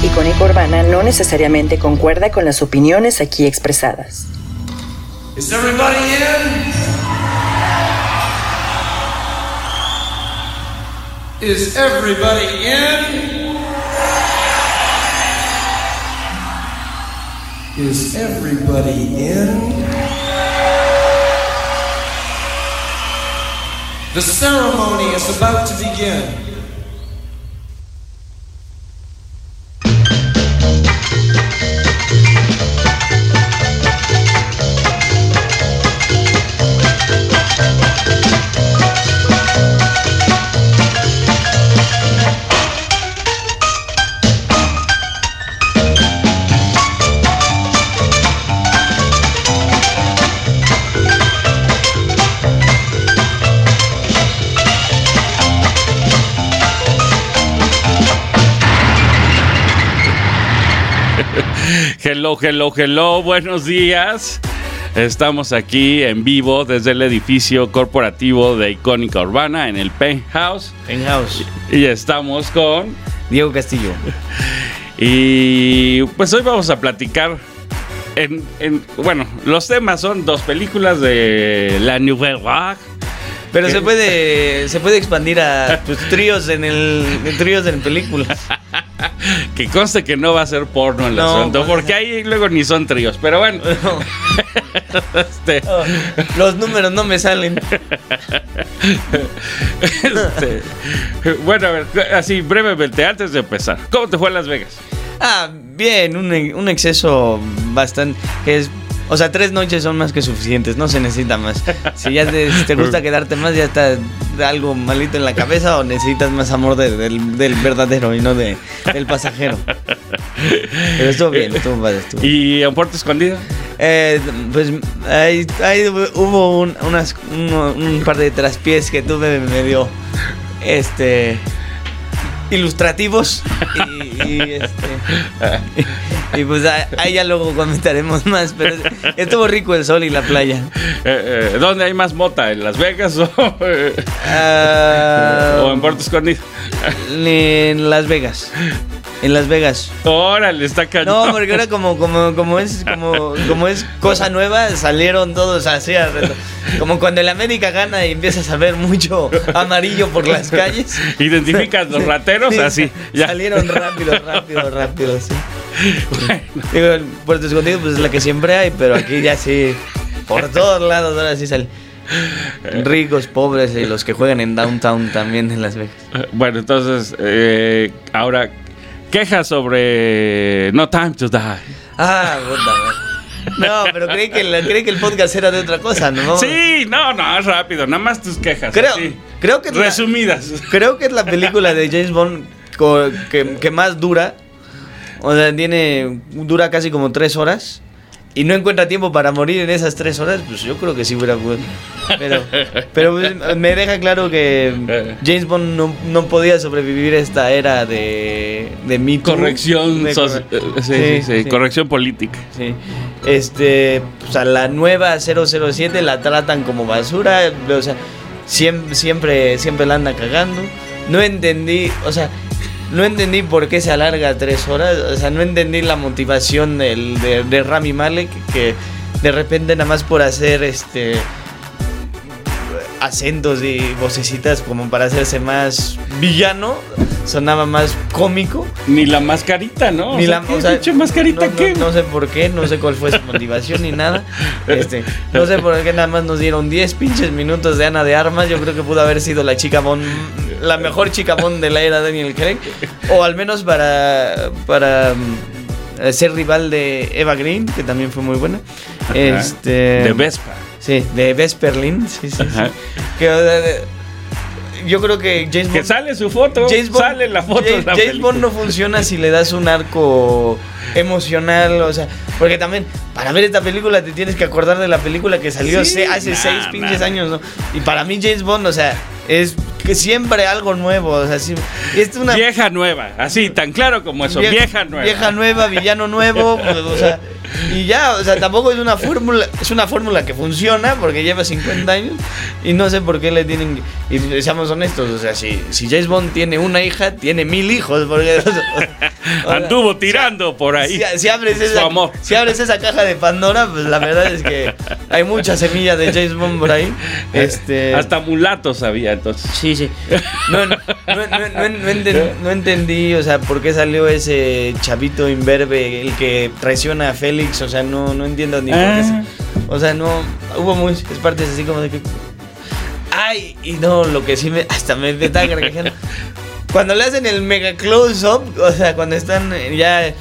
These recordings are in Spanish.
Icónica Urbana no necesariamente concuerda con las opiniones aquí expresadas. Is everybody in? Is everybody in? Is everybody in? The ceremony is about to begin. Thank you. Hello, hello, hello, buenos días. Estamos aquí en vivo desde el edificio corporativo de Icónica Urbana en el Penthouse. Penthouse. Y estamos con Diego Castillo. Y pues hoy vamos a platicar. En, en- bueno, los temas son dos películas de la Nouvelle Vague. Pero se puede, se puede expandir a pues, tríos en el tríos en películas. Que conste que no va a ser porno el No, asunto, pues- porque ahí luego ni son tríos. Pero bueno, este, Los números no me salen. este, bueno, a ver, así brevemente, antes de empezar, ¿cómo te fue en Las Vegas? Ah, bien, un, un exceso bastante que es o sea, tres noches son más que suficientes, no se necesita más. Si ya te, si te gusta quedarte más, ya está algo malito en la cabeza o necesitas más amor de- del, del verdadero y no de, del pasajero. Pero estuvo bien, estuvo padre, estuvo ¿Y en Puerto Escondido? Eh, pues ahí, ahí hubo un, unas, un par de traspiés que tuve medio este ilustrativos y, y, este y, pues ahí- ya luego comentaremos más pero estuvo rico el sol y la playa Eh, eh, ¿Dónde hay más mota? ¿En Las Vegas o, Ah, o en Puerto Escondido? en Las Vegas en Las Vegas Órale, está cañón. No, porque ahora como, como, como es como, como es cosa nueva, salieron todos así a Como cuando el América gana y empiezas a ver mucho amarillo por las calles. Identificas los rateros Sí, así. Ya. Salieron rápido, rápido, rápido, sí. Digo, el Puerto Escondido pues es la que siempre hay, pero aquí ya sí, por todos lados ahora sí sale. Ricos, pobres y los que juegan en Downtown también en Las Vegas. Bueno, entonces, eh, ahora, quejas sobre No Time to Die. Ah, puta. No, pero creí que, el, creí que el podcast era de otra cosa, ¿no? Sí, no, no, rápido, nada más tus quejas. Creo, así. creo que es la- Resumidas. creo que es la película de James Bond que, que más dura. O sea, tiene dura casi como tres horas y no encuentra tiempo para morir en esas tres horas. Pues yo creo que sí hubiera podido. Pero, pero pues, me deja claro que James Bond no, no podía sobrevivir esta era de de Me Too. Corrección, De corre- eh, sí, sí, sí, corrección política. Sí. Este, pues a la nueva 007 la tratan como basura, o sea, siempre siempre siempre la anda cagando. No entendí, o sea, no entendí por qué se alarga tres horas, o sea, no entendí la motivación del- de, de Rami Malek que de repente nada más por hacer este acentos y vocecitas como para hacerse más villano, sonaba más cómico. Ni la mascarita, ¿no? Ni O sea, la ¿qué o sea, pinche mascarita no, no- qué? no sé por qué, no sé cuál fue su motivación ni nada. Este, no sé por qué nada más nos dieron 10 pinches minutos de Ana de Armas. Yo creo que pudo haber sido la chica Bond, la mejor chica Bond de la era Daniel Craig. O al menos para, para mm, ser rival de Eva Green, que también fue muy buena. Este, De Vespa. Sí, de Vesperlin. Sí, sí, sí. Que, yo creo que James Que Bond. sale su foto, James Bond, sale la foto. James, la James. Bond no funciona si le das un arco emocional, o sea, porque también para ver esta película te tienes que acordar de la película que salió Sí, hace nah, seis pinches nah. años, ¿no? Y para mí James Bond, o sea, es que siempre algo nuevo, o sea, sí, y es una Vieja nueva, así, tan claro como eso, vieja, nueva. Vieja nueva, villano nuevo, pues, o sea, Y ya, o sea, tampoco es una fórmula, es una fórmula que funciona porque lleva 50 años y no sé por qué le tienen y seamos honestos, o sea, si, si James Bond tiene una hija, tiene mil hijos porque o sea, Anduvo tirando por ahí. si, si abres esa, amor. si abres esa caja de Pandora, pues la verdad es que hay muchas semillas de James Bond por ahí. Este Hasta mulatos había entonces. Sí, sí. No, no, no, no- no- no enten- no entendí, o sea, por qué salió ese chavito imberbe, el que traiciona a Félix, o sea, no, no entiendo ni por qué. Ah. se- O sea, no, hubo muchas partes así como de que... Ay, y no, lo que sí me... Hasta me, estaba carcajando. Cuando le hacen el mega close-up, o sea, cuando están ya...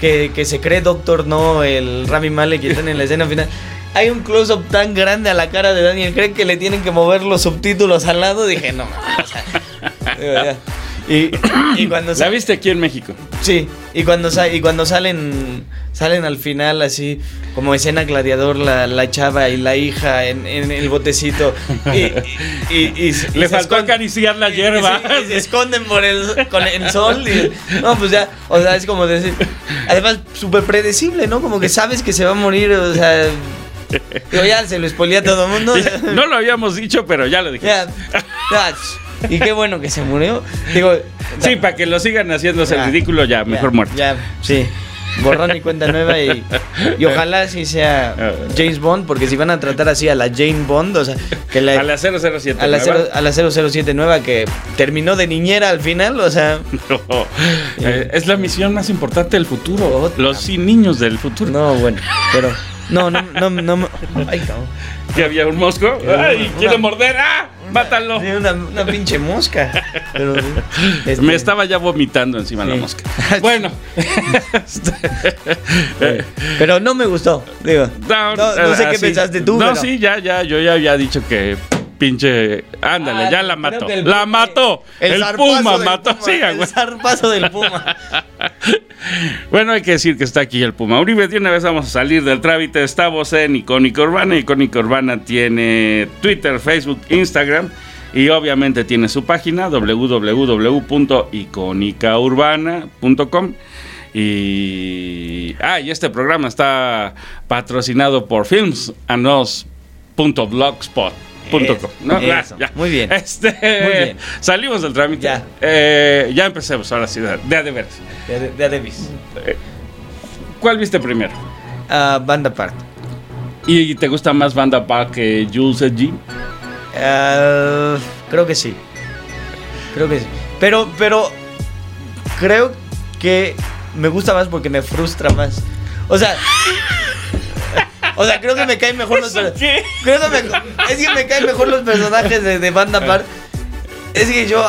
Que, que se cree Doctor No, el Rami Malek, que están en la escena final. Hay un close-up tan grande a la cara de Daniel Craig que le tienen que mover los subtítulos al lado. Dije, no, o sea, digo, ya. Y, y cuando ¿La viste aquí en México? Sí, y cuando, y cuando salen salen al final así, como escena gladiador, la, la chava y la hija en, en el botecito. Y, y- y- Le faltó acariciar la hierba. y se esconden por el, con el sol. No, pues ya, o sea, es como decir. Además, súper predecible, ¿no? Como que sabes que se va a morir, o sea. Digo, ya se lo spoilea a todo el mundo. No lo habíamos dicho, pero ya lo dije. Ya, y qué bueno que se murió. Digo, Sí, para que lo sigan haciéndose el ridículo ya, mejor muerto. Ya, sí. Borrón y cuenta nueva y, y ojalá sí sea James Bond, porque si van a tratar así a la Jane Bond, o sea, que la, A la 007. a la, ¿verdad? cero- a la 007 nueva que terminó de niñera al final, o sea, No, eh, es la misión más importante del futuro. Los sin niños del futuro. no, bueno, pero no, no, no, no, ay, cabrón. Que había un mosco. ¡Ay! Una- ¡Quiere morder! ¡Ah! ¡Mátalo! Una, una pinche mosca. Pero, este, Me estaba ya vomitando encima la mosca. Bueno. Pero no me gustó, digo. No, no sé qué así. pensaste tú, No, pero- sí, ya, ya. Yo ya había dicho que pinche. Ándale, Ah, ya la mató. La mató. El, Puma mató. Puma, Sí, el güey. zarpazo del Puma. Bueno, hay que decir que está aquí el Puma Uribe. De una vez vamos a salir del trámite. Estamos en Icónica Urbana. Icónica Urbana tiene Twitter, Facebook, Instagram. Y obviamente tiene su página www.icónicaurbana.com. Y. Ah, y este programa está patrocinado por filmsanos.blogspot.com. ¿no? Ah, eso. ya. Muy bien. Este, Muy bien. Salimos del trámite. Ya. Eh, ya empecemos ahora sí, de, de, a de. De, Davis. ¿Cuál viste primero? Ah, banda Park. ¿Y te gusta más Banda Park que Jules G? Ah, creo que sí. Creo que sí. Pero, pero creo que me gusta más porque me frustra más. O sea, o sea, creo que me caen mejor los creo que me, es que me caen mejor los personajes de, de Banda Park. Es que yo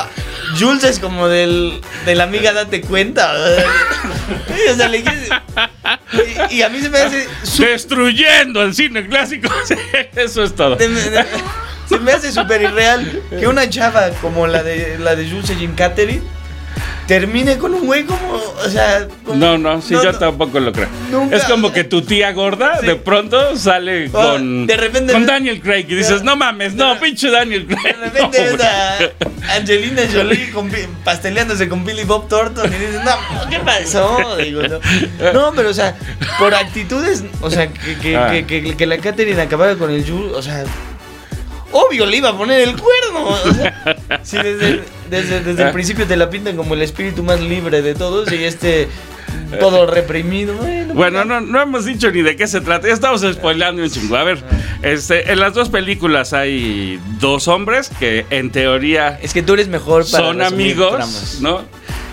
Jules es como del de la amiga date cuenta. O sea, le y, y a mí se me hace su- Destruyendo el cine clásico. Eso es todo. de- de- se me hace súper irreal que una chava como la de la de Jules Jim Catherine termine con un güey como, o sea, como- No, no, sí, yo tampoco lo creo. Nunca. Es como que tu tía gorda Sí. de pronto sale Ah, con, de repente con Daniel Craig y dices, de- no mames, de- no, pinche Daniel Craig. De repente no, ves güey". a Angelina Jolie con pasteleándose con Billy Bob Thornton y dices, no, ¿qué pasó? Digo, no. No, pero o sea, por actitudes, o sea, que, que, Ah. que, la Catherine acabara con el Jules, o sea, obvio le iba a poner el cuerno. O sea, si desde, desde, desde el Ah. principio te la pintan como el espíritu más libre de todos y este todo reprimido. Bueno, Bueno, pues, no, no hemos dicho ni de qué se trata. Ya estamos spoileando un chingo. A ver, este, en las dos películas hay dos hombres que en teoría Es que tú eres mejor para son amigos. ¿no?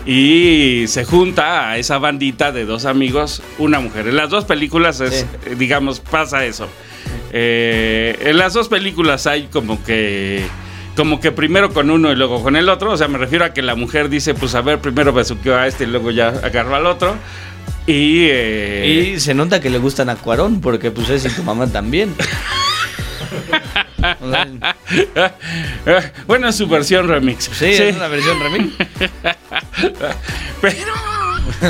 Y se junta a esa bandita de dos amigos, una mujer. En las dos películas es, Sí. digamos, pasa eso. Eh, en las dos películas hay como que como que primero con uno y luego con el otro. O sea, me refiero a que la mujer dice, pues a ver, primero besuqueó a este y luego ya agarró al otro. Y, eh, Y se nota que le gustan a Cuarón, porque pues es y tu mamá también. O sea, bueno, es su versión remix. sí, es una versión remix. Pero,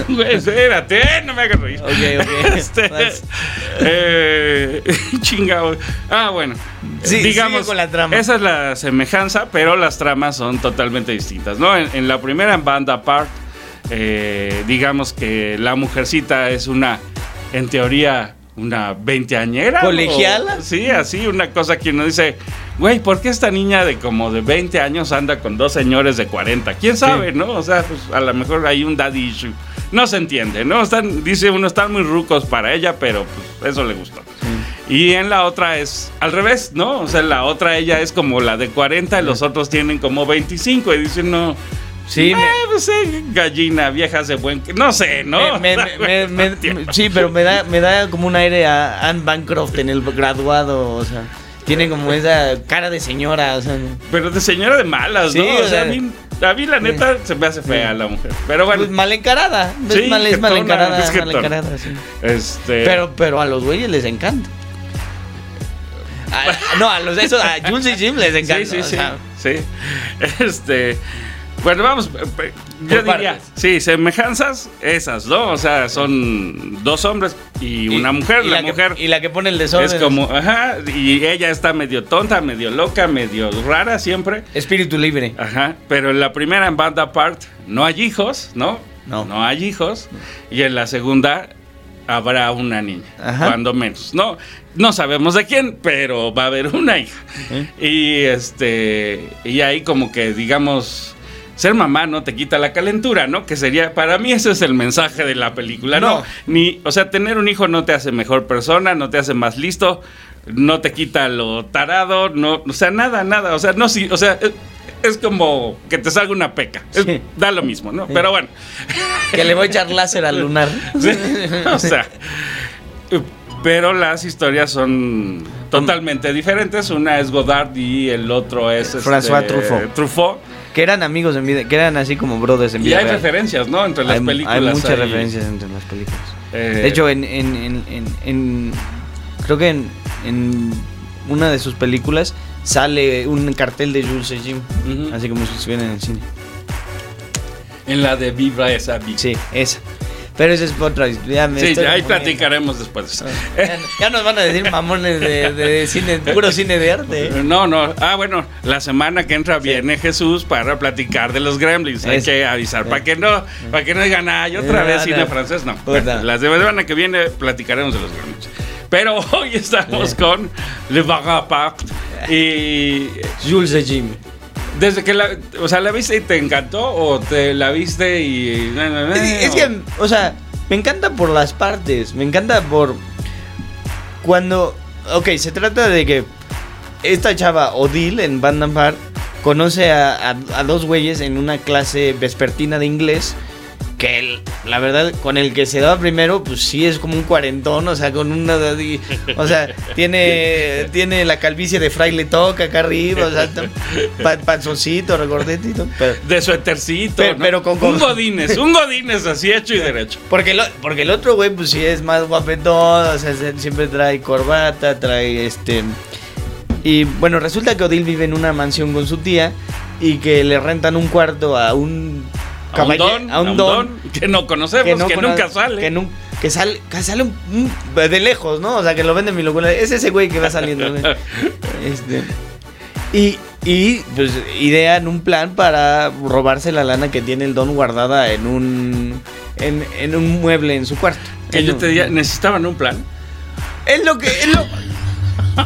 güey, espérate, no me hagas reír. Ok, ok. Este, eh, chingado. Ah, bueno. Sí, digamos, con la trama. esa es la semejanza, pero las tramas son totalmente distintas, ¿no? En, en la primera, en Banda Park, eh, digamos que la mujercita es una en teoría, una veinteañera. ¿Colegiala? o- Sí, así, una cosa que uno dice, güey, ¿por qué esta niña de como de 20 años anda con dos señores de 40? ¿Quién sabe, no? O sea, pues a lo mejor hay un daddy issue. No se entiende, ¿no? Están, dice uno, están muy rucos para ella, pero pues eso le gustó. Y en la otra es al revés, ¿no? O sea, la otra ella es como la de 40 y los otros tienen como 25 y dicen, no, Sí, eh, me- pues, eh, gallina, viejas de buen... No sé, ¿no? Me- me- sí, pero me da, me da como un aire a Anne Bancroft en el graduado, o sea, tiene como esa cara de señora, o sea, Pero de señora de malas, Sí, ¿no? O o sea, a sea, mí, a mí la neta se me hace fea la mujer. Pero bueno, pues, mal encarada, Sí, es mal, es mal jetona, encarada, es mal encarada, sí. este... Pero, pero a los güeyes les encanta. A- no, a los eso, a Jules y Jim les encanta. Sí, sí, o sí. sea, sí. Este. Bueno, vamos. eh, Yo Por diría, partes. sí, semejanzas, esas, ¿no? O sea, son dos hombres y una mujer. y la, que- mujer y la que pone el desorden es como, ajá, y ella está medio tonta, medio loca, medio rara siempre. espíritu libre. Ajá, pero en la primera en Band Apart no hay hijos, ¿no? No. No hay hijos. Y en la segunda habrá una niña, Ajá. cuando menos. No, no sabemos de quién, pero va a haber una hija. ¿Eh? Y este, y ahí como que digamos. Ser mamá no te quita la calentura, ¿no? Que sería, para mí ese es el mensaje de la película, ¿no? No. Ni, o sea, tener un hijo no te hace mejor persona, no te hace más listo, no te quita lo tarado, no, o sea, nada, nada, o sea, no, sí, o sea, es, como que te salga una peca, Es- Sí. da lo mismo, ¿no? Pero bueno, Que le voy a echar láser al lunar. sí, o sea, pero las historias son totalmente diferentes, una es Godard y el otro es este, François Truffaut. Truffaut. Que eran amigos en vida, que eran así como brothers en Y vida. hay real. referencias, ¿no? Entre las hay, películas. hay muchas hay, referencias entre las películas. eh, De hecho, en, en, en, en- en- creo que en, en una de sus películas sale un cartel de Jules y Jim, así como si estuvieran en el cine. en la de Vibra esa Vibra. Sí, esa. Pero esa es otra historia. me Sí, ahí platicaremos después. Ya, ya nos van a decir mamones de, de cine, puro cine de arte. ¿eh? No, no. Ah, bueno, la semana que entra viene Jesús para platicar de los Gremlins. Hay Eso. que avisar para que no, para que no digan, ah, y otra No, vez no. cine francés. No. Puta. La semana que viene platicaremos de los Gremlins. Pero hoy estamos con Le Vagapart y Jules y Jim. Desde que la, o sea, la viste y te encantó o te la viste y Es, es que, o sea, me encanta por las partes. Me encanta por. Cuando. Ok, se trata de que esta chava, Odile, en Van Damme Park, conoce a, a- a dos güeyes en una clase vespertina de inglés. Que el- la verdad, con el que se daba primero, pues sí es como un cuarentón, o sea, con una. O sea, tiene, tiene la calvicie de fraile toca acá arriba, o sea, pa- panzoncito, regordetito. Pero, de suétercito, Pero- ¿no? pero con- un godines, un godines así hecho y derecho. Porque, lo- porque el otro güey, pues sí es más guapetón, o sea, se- siempre trae corbata, trae este. Y bueno, resulta que Odil vive en una mansión con su tía y que le rentan un cuarto a un A un don, a un don que no conocemos, que, no cono- nunca sale. Que, sale, que sale un- un- de lejos, ¿no? O sea, que lo vende en mi locura. Es ese güey que va saliendo. Este, y, y pues idean un plan para robarse la lana que tiene el don guardada en un en, en un mueble en su cuarto. que yo un- te diría, necesitaban un plan. Es lo que es lo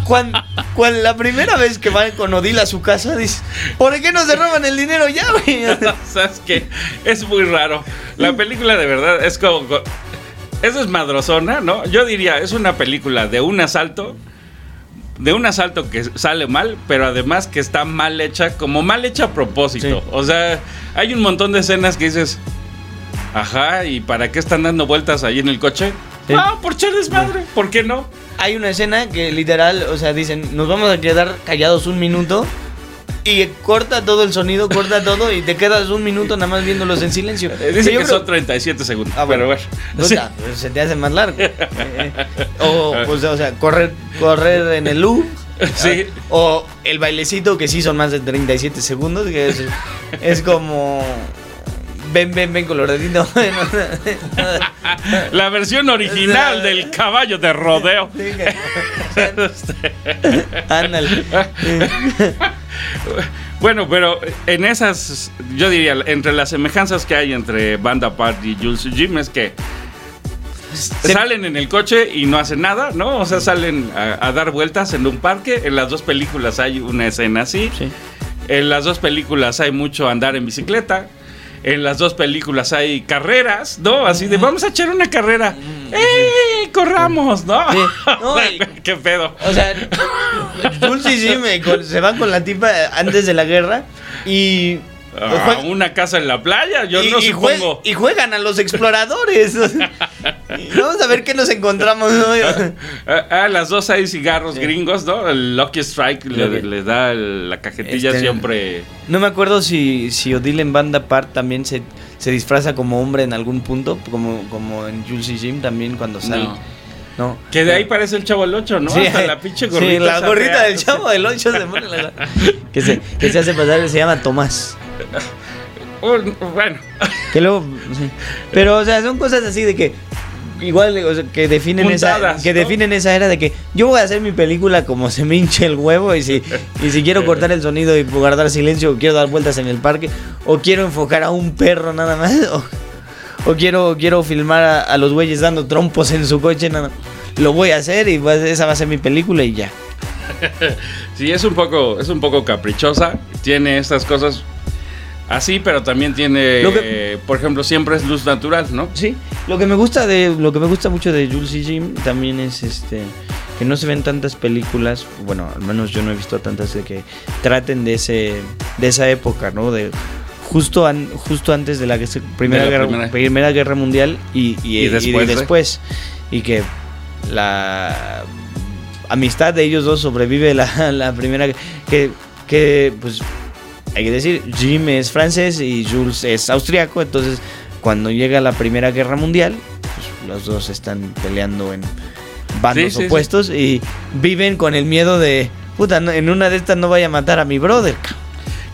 cuando, cuando la primera vez que van con Odil a su casa dice, ¿por qué no se roban el dinero ya, güey? ¿Sabes qué? Es muy raro. La película de verdad es como... Es desmadrozona, ¿no? Yo diría, es una película de un asalto, de un asalto que sale mal, pero además que está mal hecha, como mal hecha a propósito. Sí. O sea, hay un montón de escenas que dices, ajá, ¿y para qué están dando vueltas ahí en el coche? Sí. Ah, por echar desmadre, ¿por qué no? Hay una escena que literal, o sea, dicen, nos vamos a quedar callados un minuto y corta todo el sonido, corta todo y te quedas un minuto nada más viéndolos en silencio. Eh, Dice que creo- son 37 segundos, Ah, pero bueno. bueno. Sí. Pues, se te hace más largo. Eh, eh. o, pues, o sea, correr, correr en el U. Sí. O el bailecito, que sí son más de 37 segundos, que es, es como... Ven, ven, ven, coloradito. La versión original del caballo de rodeo. Ándale. Bueno, pero en esas, yo diría, entre las semejanzas que hay entre Banda Apart y Jules Jim es que Se- salen en el coche y no hacen nada, ¿no? O sea, salen a, a dar vueltas en un parque. En las dos películas hay una escena así. Sí. En las dos películas hay mucho andar en bicicleta. En las dos películas hay carreras, ¿no? Así de vamos a echar una carrera. ¡Eh! ¡Corramos! ¿no? Sí. No, y- ¿Qué pedo? O sea, Jim eh, con- se van con la tipa antes de la guerra y. Ah, una casa en la playa, yo y, no y supongo. y juegan a los exploradores. vamos a ver qué nos encontramos. ¿no? Ah, ah, las dos hay cigarros gringos, ¿no? El Lucky Strike le, da el- la cajetilla Este- siempre. No me acuerdo si, si Odile en Banda Part también se, se disfraza como hombre en algún punto, como, como en Jules y Jim también cuando sale. No. No. Que de ahí parece el chavo el 8, ¿no? Sí, Hasta la pinche sí, gorrita. la gorrita del chavo del 8 se pone la- que, se, que se hace pasar, se llama Tomás. Bueno, Que luego, sí. Pero, o sea, son cosas así de que. Igual, o sea, que definen esa, que ¿no? definen esa era de que yo voy a hacer mi película como se me hinche el huevo y si, y si quiero cortar el sonido y guardar silencio, o quiero dar vueltas en el parque, o quiero enfocar a un perro nada más, o, o quiero, quiero filmar a, a los güeyes dando trompos en su coche, nada Lo voy a hacer y a- esa va a ser mi película y ya. sí, es un poco, es un poco caprichosa. Tiene estas cosas así, pero también tiene, Lo que- eh, por ejemplo, siempre es luz natural, ¿no? Sí, lo que me gusta de lo que me gusta mucho de Jules y Jim también es este que no se ven tantas películas, bueno, al menos yo no he visto tantas de que traten de ese de esa época, ¿no? De justo an- justo antes de la primera De la guerra primera. primera guerra mundial y, y, después, después y que la amistad de ellos dos sobrevive la, la primera que que pues hay que decir, Jim es francés y Jules es austriaco, entonces cuando llega la Primera Guerra Mundial, pues, los dos están peleando en bandos Sí, sí, opuestos y viven con el miedo de, puta, en una de estas no vaya a matar a mi brother.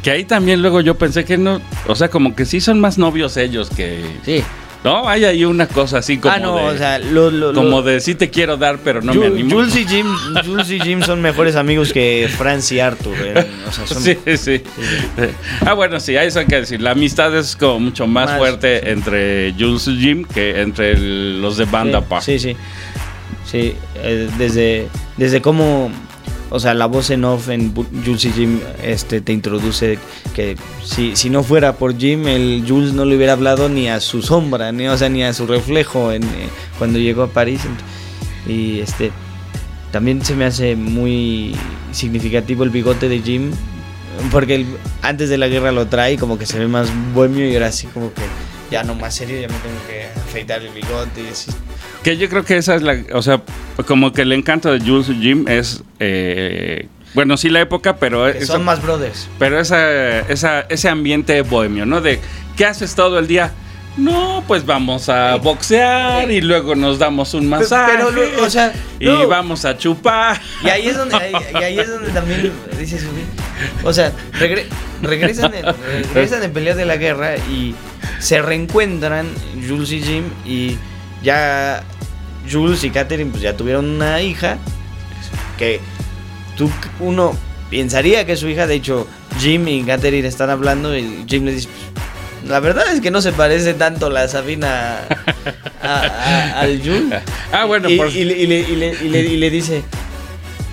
Que ahí también luego yo pensé que no, o sea, como que sí son más novios ellos que... Sí. No, hay ahí una cosa así como ah, no, de... o sea, lo, lo- como lo- de sí te quiero dar, pero no me animo. Jules y Jim, Jules y Jim son mejores amigos que Franz y Arthur. o sea, son- Sí, sí. Ah, bueno, sí, eso hay que decir. La amistad es como mucho más, Más, fuerte sí. entre Jules y Jim que entre el- los de banda sí, pa. Sí, sí. Sí, eh, desde, desde cómo, o sea, la voz en off en Jules y Jim este, te introduce que si, si no fuera por Jim, el Jules no le hubiera hablado ni a su sombra, ni, o sea, ni a su reflejo en, eh, cuando llegó a París. Y este también se me hace muy significativo el bigote de Jim. Porque antes de la guerra lo trae, como que se ve más bohemio y ahora sí como que ya no más serio, ya me tengo que afeitar el bigote y así. Que yo creo que esa es la. O sea, como que el encanto de Jules y Jim es. eh, bueno, sí, la época, pero. Que esa- son más brothers. Pero esa, esa, ese ambiente bohemio, ¿no? De, ¿qué haces todo el día? No, pues vamos a boxear y luego nos damos un masaje. pero o sea, y vamos a chupar. Y ahí es donde, ahí, y ahí es donde también dices, o sea, regre- regresan, de, regresan de pelear de la guerra y se reencuentran Jules y Jim y ya Jules y Catherine pues ya tuvieron una hija que tú uno pensaría que es su hija, de hecho Jim y Catherine están hablando y Jim le dice "Pues, la verdad es que no se parece tanto la Sabina a- a- al Jules. Ah, bueno, y, por- y le, y le- y le- y le- y le dice,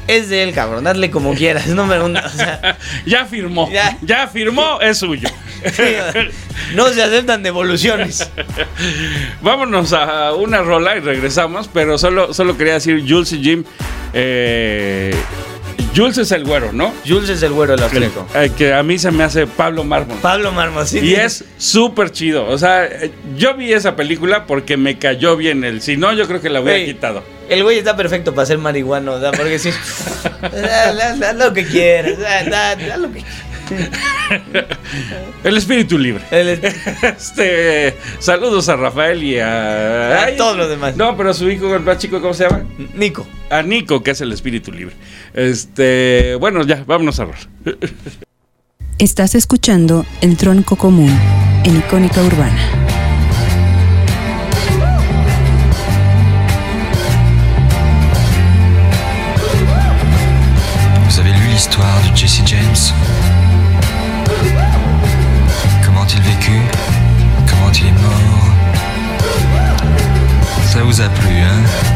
es de él, cabrón, hazle como quieras, no me... O sea, ya firmó. Ya. Ya, firmó, es suyo. no se aceptan devoluciones. Vámonos a una rola y regresamos, pero solo, solo quería decir Jules y Jim. eh, Jules es el güero, ¿no? Jules es el güero del austríaco. Eh, que a mí se me hace Pablo Mármol. Pablo Marmosín. Y es súper chido. O sea, eh, yo vi esa película porque me cayó bien el. Si no, yo creo que la hubiera quitado. El güey está perfecto para ser marihuano. Porque si... haz, haz- haz lo que quieras, haz, haz- haz lo El espíritu libre. Este, saludos a Rafael y a, A todos los demás. No, pero a su hijo, el más chico, ¿cómo se llama? Nico. A Nico, que es el espíritu libre. Este, bueno, ya, vámonos a ver. Estás escuchando El Tronco Común en Icónica Urbana. Vous avez lu l'histoire de Jesse James vous a plu, hein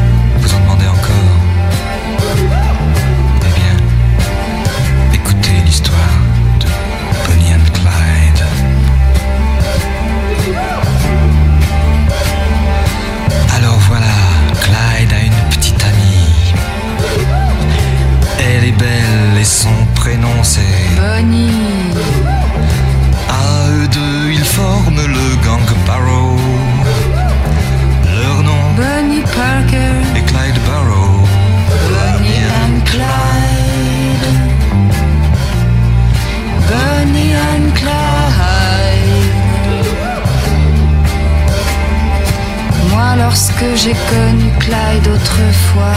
j'ai connu Clyde autrefois,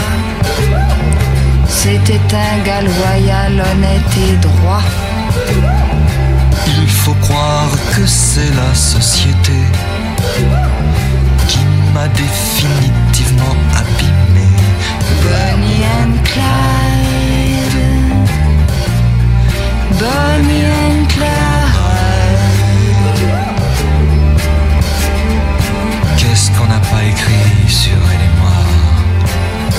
c'était un gars loyal, honnête et droit. Il faut croire que c'est la société qui m'a définitivement abîmé. Bonnie and Clyde. Bonnie and Clyde. Qu'est-ce qu'on n'a pas écrit?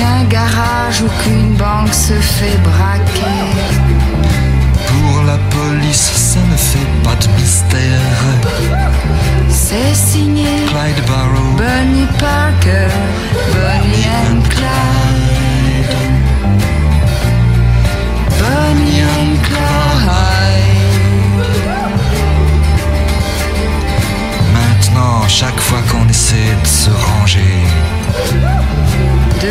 Qu'un garage ou qu'une banque se fait braquer. pour la police, ça ne fait pas de mystère. C'est signé Clyde Barrow. Bonnie Parker, Bonnie and Clyde.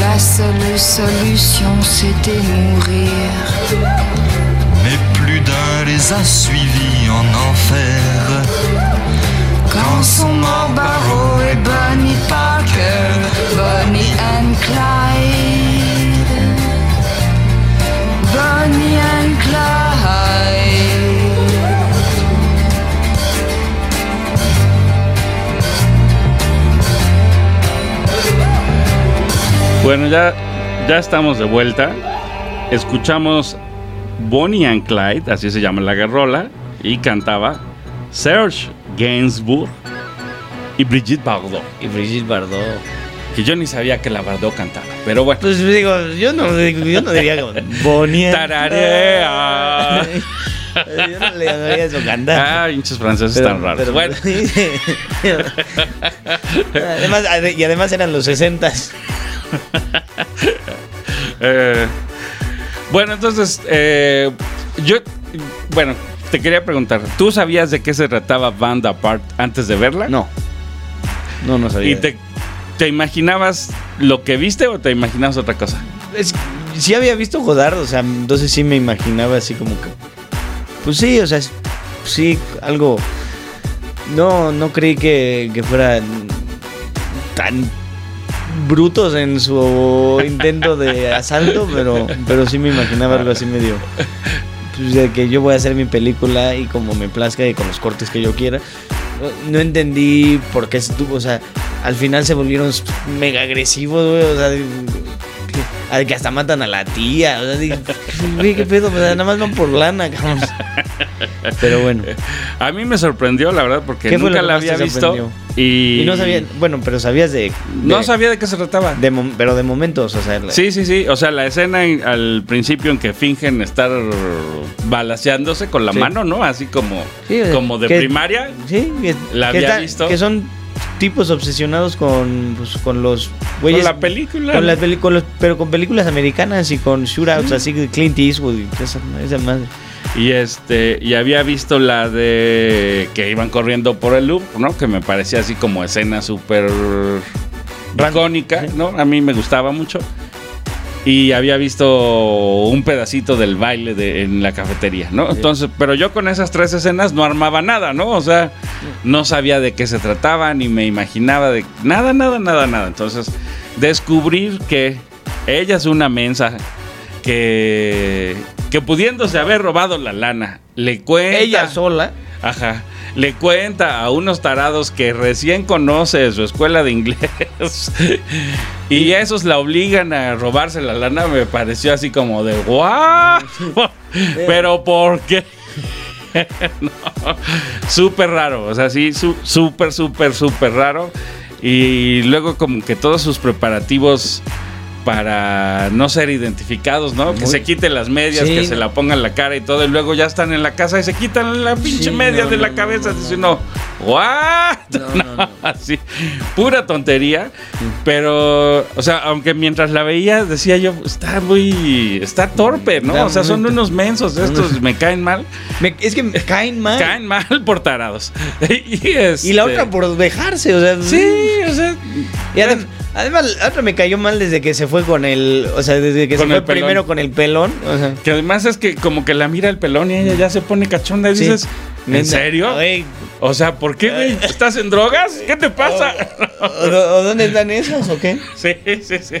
La seule solution, c'était mourir. Mais plus d'un les a suivis en enfer. Quand sont morts Barrow et Bonnie Parker, Bonnie and Clyde. Bueno, ya, ya estamos de vuelta. Escuchamos Bonnie and Clyde, así se llama la garrola, y cantaba Serge Gainsbourg y Brigitte Bardot. Y Brigitte Bardot. Que yo ni sabía que la Bardot cantaba, pero bueno. Pues digo, yo no, yo no diría Bonnie. Tararea. Yo no le llamaría eso cantar. Ah, hinchos franceses Pero- tan raros. pero- bueno, además, ade- y además eran los 60 eh, bueno, entonces, eh, yo, bueno, te quería preguntar, ¿tú sabías de qué se trataba Band Apart antes de verla? No. No, no sabía. ¿Y te, te imaginabas lo que viste o te imaginabas otra cosa? Es- sí había visto Godard, o sea, entonces sí me imaginaba así como que. Pues sí, o sea, sí, algo. No, no creí que, que fueran tan brutos en su intento de asalto, pero, pero sí me imaginaba algo así medio. Pues de que yo voy a hacer mi película y como me plazca y con los cortes que yo quiera. No- entendí por qué estuvo, o sea, al final se volvieron mega agresivos, güey. O sea, que, hasta matan a la tía. O sea, qué pedo, o sea, nada más van por lana, cabrón. Pero bueno. A mí me sorprendió, la verdad, porque ¿Qué fue nunca la había visto. Y, Y no sabía, bueno, pero sabías de. No sabía de qué se trataba. de pero de momentos, o sea. la- Sí, sí, sí. O sea, la escena en- al principio en que fingen estar balaseándose con la Sí. mano, ¿no? Así como, Sí, o sea, como de que- primaria. Sí, que, La había visto. Que son tipos obsesionados con, pues, con los güeyes. Con la película. con las con los- pero con películas americanas y con shootouts así de Clint Eastwood y esa, esa madre. Y este, y había visto la de que iban corriendo por el loop, ¿no? Que me parecía así como escena súper Ran- icónica, sí. ¿no? A mí me gustaba mucho. Y había visto un pedacito del baile de, en la cafetería, ¿no? Entonces, pero yo con esas tres escenas no armaba nada, ¿no? O sea, no sabía de qué se trataba, ni me imaginaba de nada, nada, nada, nada. Entonces, descubrir que ella es una mensa que, que pudiéndose haber robado la lana, le cuenta. Ella sola. Ajá. Le cuenta a unos tarados que recién conoce su escuela de inglés y esos la obligan a robarse la lana, me pareció así como de ¡guau! Pero ¿por qué? No, súper raro, o sea, sí, súper, súper, súper raro. Y luego como que todos sus preparativos para no ser identificados, ¿no? Que se quite las medias, Sí. que se la pongan la cara y todo, y luego ya están en la casa y se quitan la pinche Sí, media no, de la no, cabeza. no, Dice no. uno, ¿what? No, no, no. Así, pura tontería. Pero, o sea, aunque mientras la veía, decía yo, está muy, está torpe, ¿no? Está O sea, son unos mensos estos, me caen mal. Me- es que me caen mal. Caen mal por tarados. y, este, Y la otra por dejarse, o sea. Sí, o sea. Y adem- además, la otra me cayó mal desde que se fue con el. O sea, desde que Con se fue pelón. primero con el pelón. O sea. Que además es que como que la mira el pelón y ella ya se pone cachonda y Sí. dices, ¿en serio? O sea, ¿por qué, güey? ¿Estás en drogas? ¿Qué te pasa? ¿O, o dónde están esas o qué? Sí, sí, sí.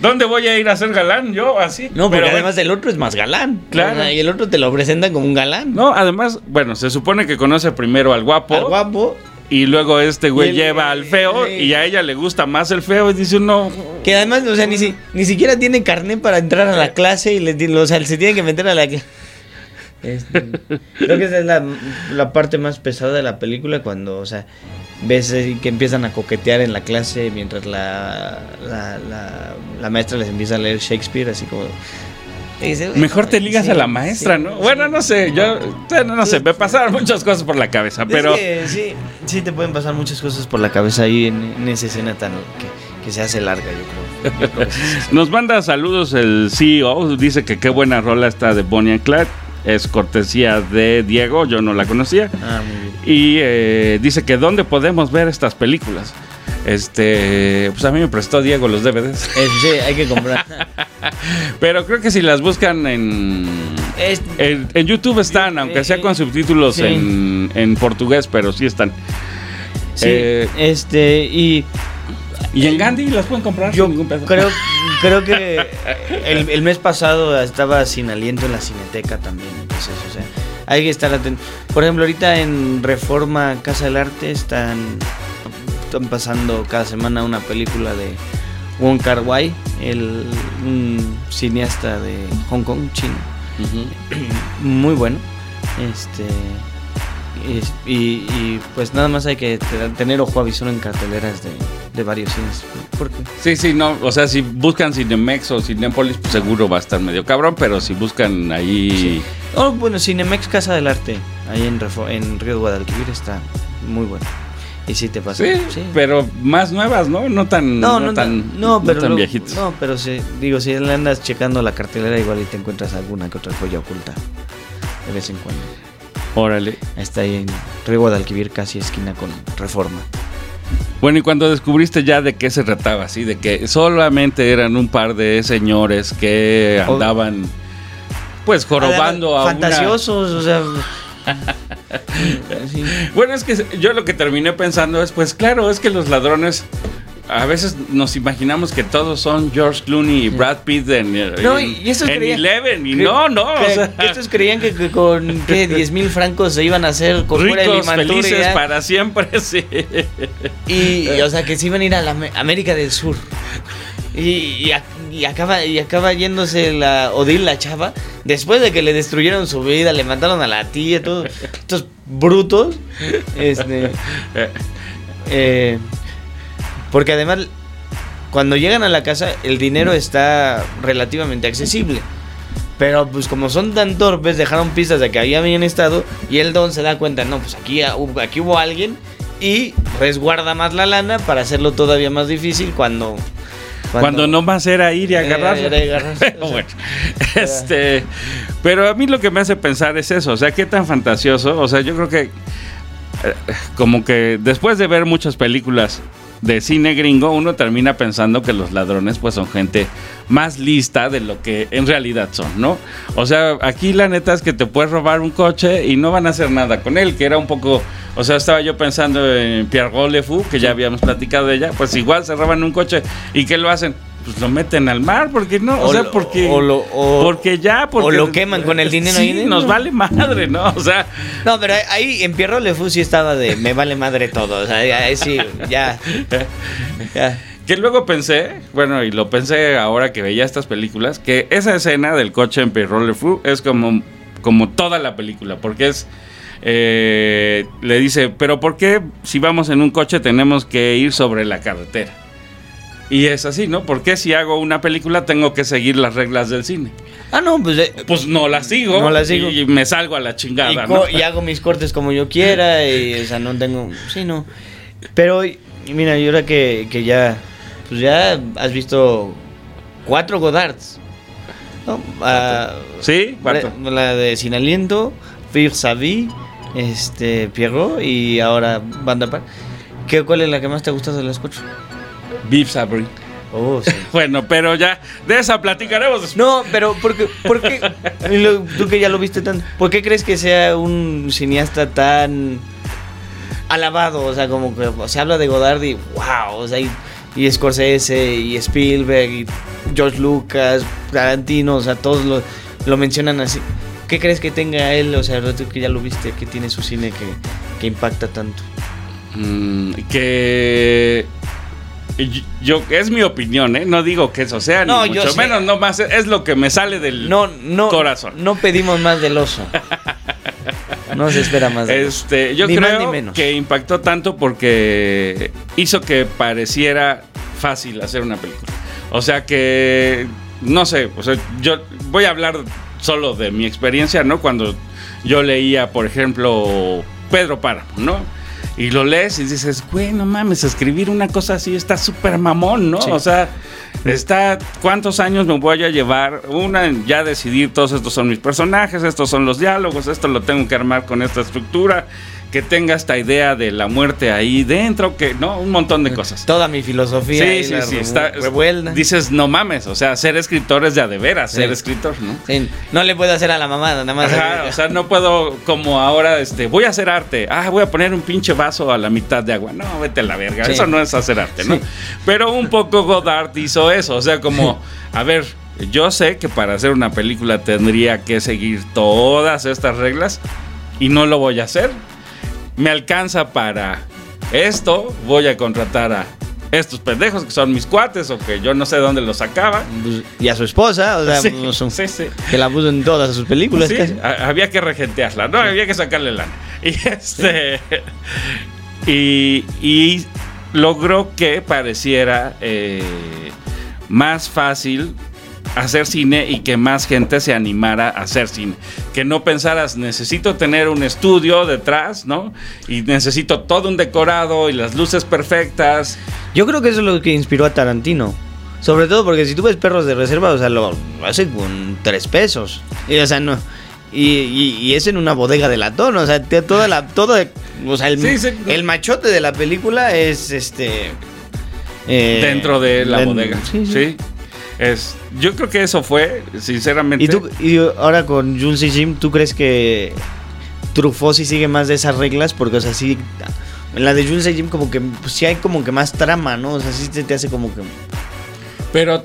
¿Dónde voy a ir a ser galán yo? Así. No, Pero además el otro es más galán. Claro. Y el otro te lo presentan como un galán. No, además, bueno, se supone que conoce primero al guapo. Al guapo. Y luego este güey el- lleva al feo y a ella le gusta más el feo y dice uno, Que además, o sea, ni, si- ni siquiera tiene carnet para entrar a la clase y le, o sea, se tiene que meter a la clase. creo que esa es la, la parte más pesada de la película cuando, o sea, ves eh, que empiezan a coquetear en la clase mientras la, la, la- la maestra les empieza a leer Shakespeare, así como... mejor te ligas sí, a la maestra, sí, ¿no? sí. Bueno, no sé, yo, bueno, no sé, me pasaron muchas cosas por la cabeza, pero... sí, sí te pueden pasar muchas cosas por la cabeza ahí en, en esa escena tan que, que se hace larga, yo creo. Yo. Nos manda saludos el CEO, dice que qué buena rola está de Bonnie and Clyde. Es cortesía de Diego, yo no la conocía. Ah, muy bien. Y eh, dice que dónde podemos ver estas películas. Este, pues a mí me prestó Diego los DVDs. Eh, sí, hay que comprar. Pero creo que si las buscan en, Es- en, en YouTube están, aunque sea con subtítulos Sí. en, en portugués, pero sí están. sí, Eh, este, y Y en Gandhi las pueden comprar yo sin ningún pedo. creo, creo que el, el mes pasado estaba sin aliento en la cineteca también. Entonces, o sea, hay que estar atento. Por ejemplo, ahorita en Reforma Casa del Arte están, están pasando cada semana una película de Wong Kar Wai, el un cineasta de Hong Kong, chino. Muy bueno. Este es- y, y, pues nada más hay que te- tener ojo avisor en carteleras de, de varios cines. Porque Sí, sí, no, o sea, si buscan Cinemex o Cinépolis, pues seguro va a estar medio cabrón, pero si buscan ahí... oh, bueno, Cinemex Casa del Arte, ahí en, Refo- en Río de Guadalquivir está muy bueno. Y sí te pasa. Sí, pero más nuevas, ¿no? No tan, No, no, no, tan, no, pero tan lo- viejitos. No, pero sí, digo, si le andas checando la cartelera igual y te encuentras alguna que otra joya oculta de vez en cuando. Órale. Está ahí en Río Guadalquivir, casi esquina con Reforma. Bueno, y cuando descubriste ya de qué se trataba, ¿sí? De que solamente eran un par de señores que andaban, pues, jorobando a una... Fantasiosos, o sea. Sí. Bueno, es que yo lo que terminé pensando es, pues claro, es que los ladrones a veces nos imaginamos que todos son George Clooney y Brad Pitt en, No, en- y estos en creían- Eleven. Y no, no. o que- sea, que estos creían que, que con ¿qué? 10 mil francos se iban a hacer con ricos, felices para siempre, sí. Y, y, o sea, que se iban a ir a la Am- América del Sur. Y, y, ac- y acaba, y acaba yéndose la Odil, la chava, después de que le destruyeron su vida, le mataron a la tía, todos estos brutos. Este, Eh, porque además, cuando llegan a la casa, el dinero está relativamente accesible. Pero pues como son tan torpes, dejaron pistas de que ahí habían estado y el don se da cuenta, no, pues aquí, aquí hubo alguien y resguarda más la lana para hacerlo todavía más difícil cuando... Cuando no más era ir y Eh, bueno, este, pero a mí lo que me hace pensar es eso, o sea, qué tan fantasioso, o sea, yo creo que eh, como que después de ver muchas películas de cine gringo, uno termina pensando que los ladrones pues son gente más lista de lo que en realidad son, ¿no? O sea, aquí la neta es que te puedes robar un coche y no van a hacer nada con él, que era un poco, o sea, estaba yo pensando en Pierre Le Fou, que ya habíamos platicado de ella, pues igual se roban un coche y ¿qué lo hacen? Pues lo meten al mar, porque no, o, O sea, porque o lo- o- porque ya, porque o lo queman con el dinero Sí, ahí nos vale madre, ¿no? O sea, No, pero ahí en Pierro Le Fou sí estaba de me vale madre todo. O sea, ahí sí, ya. ya. Que luego pensé, bueno, y lo pensé ahora que veía estas películas, que esa escena del coche en Roller Fu es como, como toda la película, porque es. eh, le dice, pero ¿por qué si vamos en un coche tenemos que ir sobre la carretera? Y es así, ¿no? ¿Por qué si hago una película tengo que seguir las reglas del cine? Ah, no, pues. eh, Pues no las sigo. No las sigo. Y me salgo a la y, chingada, co- ¿no? y hago mis cortes como yo quiera. Y, o sea, no tengo. Sí, no. Pero, y mira, y ahora que, que ya. Pues ya has visto cuatro Godards. ¿no? Ah, ¿Sí? ¿Cuánto? La de Sin Aliento, Fir Savi, este, Pierrot y ahora Banda Par. ¿Qué, ¿Cuál es la que más te ha gustado de las cuatro? Beef Sabri. Oh, sí. Bueno, pero ya de esa platicaremos después. No, pero ¿por qué, por qué- y lo- tú que ya lo viste tanto, ¿por qué crees que sea un cineasta tan alabado? O sea, como que se habla de Godard y wow, o sea, y, y Scorsese y Spielberg y George Lucas, Tarantino, o sea, todos lo, lo mencionan así. ¿Qué crees que tenga él? O sea, tú que ya lo viste, que tiene su cine que, que impacta tanto. Mm, que yo es mi opinión, ¿eh? No digo que eso sea, No, ni mucho menos, no más, es lo que me sale del No, no, corazón. no pedimos más del oso. No se espera más oso. Este, yo Ni creo menos. que impactó tanto porque hizo que pareciera fácil hacer una película. O sea que, no sé, o sea, yo voy a hablar solo de mi experiencia, ¿no? Cuando yo leía, por ejemplo, Pedro Páramo, ¿no? Y lo lees y dices, güey, no mames, escribir una cosa así está súper mamón, ¿no? Sí. O sea, está, ¿cuántos años me voy a llevar? Una, ya decidir, todos estos son mis personajes, estos son los diálogos, esto lo tengo que armar con esta estructura, que tenga esta idea de la muerte ahí dentro, que, ¿no? Un montón de cosas. Toda mi filosofía. Sí, ahí sí, la sí, está, revuelta. dices, no mames, o sea, ser escritor es de a de veras, ser escritor, ¿no? Sí, no le puedo hacer a la mamada, nada más. Ajá, o sea, no puedo como ahora, este, voy a hacer arte. Ah, voy a poner un pinche vaso a la mitad de agua. No, vete a la verga. Eso no es hacer arte, ¿no? Pero un poco Godard hizo eso. O sea, como, a ver, yo sé que para hacer una película tendría que seguir todas estas reglas y no lo voy a hacer. Me alcanza para esto. Voy a contratar a estos pendejos que son mis cuates o que yo no sé dónde los sacaba. Pues, y a su esposa, o sea, Sí, son- sí, sí. que la puso en todas sus películas. Casi. había que regentearla, ¿no? Había que sacarle lana. Y este. Y, y logró que pareciera eh, más fácil hacer cine y que más gente se animara a hacer cine. Que no pensaras, necesito tener un estudio detrás, ¿no? Y necesito todo un decorado y las luces perfectas. Yo creo que eso es lo que inspiró a Tarantino. Sobre todo porque si tú ves perros de reserva, o sea, lo, lo hace con tres pesos. Y, o sea, no. Y, y- y es en una bodega de latón, o sea, toda la, todo, o sea, el, Sí, sí. el machote de la película es este. eh, dentro de la bodega. sí. Es, yo creo que eso fue, sinceramente. Y tú, y ahora con Jules y Jim, ¿tú crees que Truffaut sí sigue más de esas reglas? Porque, o sea, sí En la de Jules y Jim como que pues, sí hay como que más trama, ¿no? O sea, sí te, te hace como que... Pero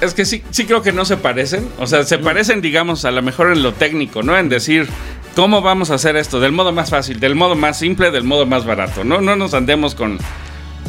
es que sí, sí creo que no se parecen. O sea, se parecen, digamos, a lo mejor en lo técnico, ¿no? En decir, ¿cómo vamos a hacer esto? Del modo más fácil, del modo más simple, del modo más barato. No, no nos andemos con,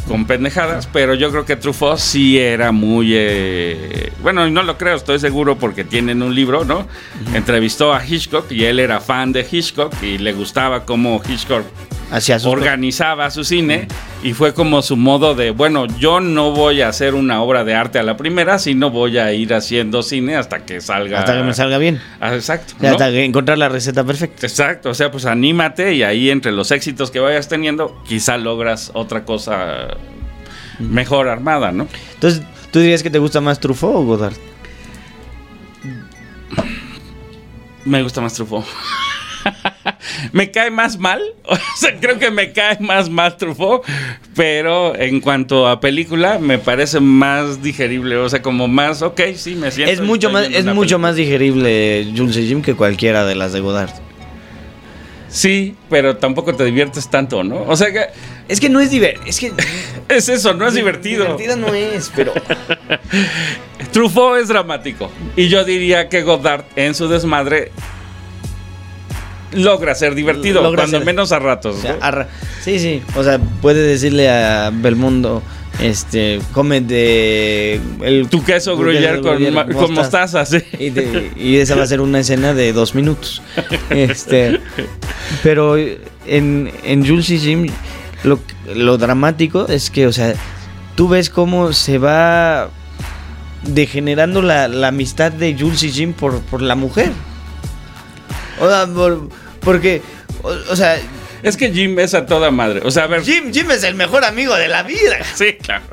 con pendejadas, pero yo creo que Truffaut sí era muy... eh, bueno, no lo creo, estoy seguro porque tienen un libro, ¿no? Entrevistó a Hitchcock y él era fan de Hitchcock y le gustaba cómo Hitchcock Hacia organizaba su cine y fue como su modo de, bueno, yo no voy a hacer una obra de arte a la primera, sino voy a ir haciendo cine hasta que salga. Hasta que me salga bien. Ah, exacto. O sea, ¿no? Hasta que encontrar la receta perfecta. Exacto, o sea, pues anímate y ahí entre los éxitos que vayas teniendo, quizá logras otra cosa mejor armada, ¿no? Entonces, ¿tú dirías que te gusta más Truffaut o Godard? Me gusta más Truffaut. Me cae más mal, o sea, creo que me cae más mal Truffaut, pero en cuanto a película me parece más digerible, o sea, como más, ok, sí, me siento. Es mucho más, es mucho película. más digerible Jules y Jim que cualquiera de las de Godard. Sí, pero tampoco te diviertes tanto, ¿no? O sea que Es que no es divertido. Es que. es eso, no es divertido. Divertida no es, pero. Truffaut es dramático. Y yo diría que Godard en su desmadre logra ser divertido, Logra cuando ser- menos a ratos. O sea, ¿no? arra- sí, sí. O sea, puede decirle a Belmundo. Este, come de. El, tu queso tu gruyere con, con mostaza, sí. Y, de- y esa va a ser una escena de dos minutos. Este, pero en, en Jules y Jim, lo, lo dramático es que, o sea, tú ves cómo se va degenerando la, la amistad de Jules y Jim por, por la mujer. O sea, por- porque, o, o sea, Es que Jim es a toda madre. O sea, a ver. Jim, Jim es el mejor amigo de la vida. Sí, claro.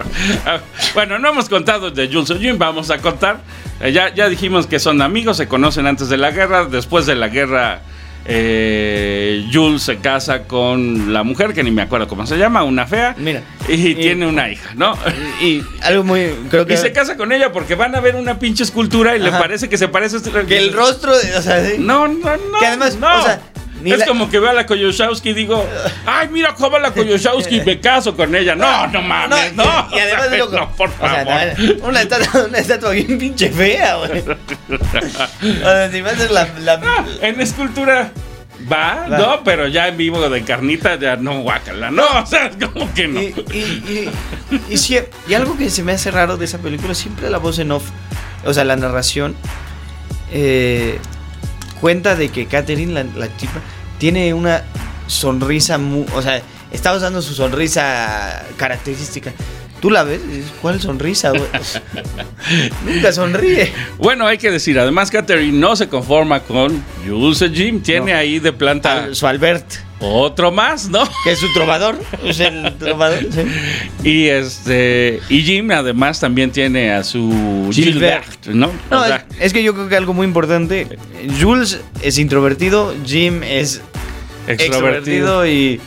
Bueno, no hemos contado de Jules y Jim, vamos a contar. Eh, ya, ya dijimos que son amigos, se conocen antes de la guerra. Después de la guerra, eh, Jules se casa con la mujer, que ni me acuerdo cómo se llama, una fea. Mira. Y, Y- tiene una hija, ¿no? Y algo muy, creo que... Y se casa con ella porque van a ver una pinche escultura y le parece que se parece. a- Que el rostro, o sea, sí. No, no, no. Que además, no. o sea, es la- como que veo a la Koyoshowski y digo, ay, mira cómo la Koyoshowski me caso con ella. No, no mames, no. y, y además o sea, es loco. no, por O favor. sea, no, una, estatua, una estatua bien pinche fea, güey. O sea, si me haces la. la- Ah, en escultura va, Va. no, pero ya en vivo de carnita ya no guácala. No, o sea, como que no. y, y algo que se me hace raro de esa película, siempre la voz en off, o sea, la narración, eh, cuenta de que Catherine, la, la chica, tiene una sonrisa, mu- o sea, está usando su sonrisa característica. Tú la ves, ¿cuál sonrisa, güey? Nunca sonríe. Bueno, hay que decir, además Catherine no se conforma con Jules y Jim, tiene No. ahí de planta Al- su Albert, otro más, ¿no? que es su trovador, es el trovador. sí. Y este y Jim además también tiene a su Gilbert. Gilbert, ¿no? No, O sea, es, que yo creo que algo muy importante, Jules es introvertido, Jim es extrovertido y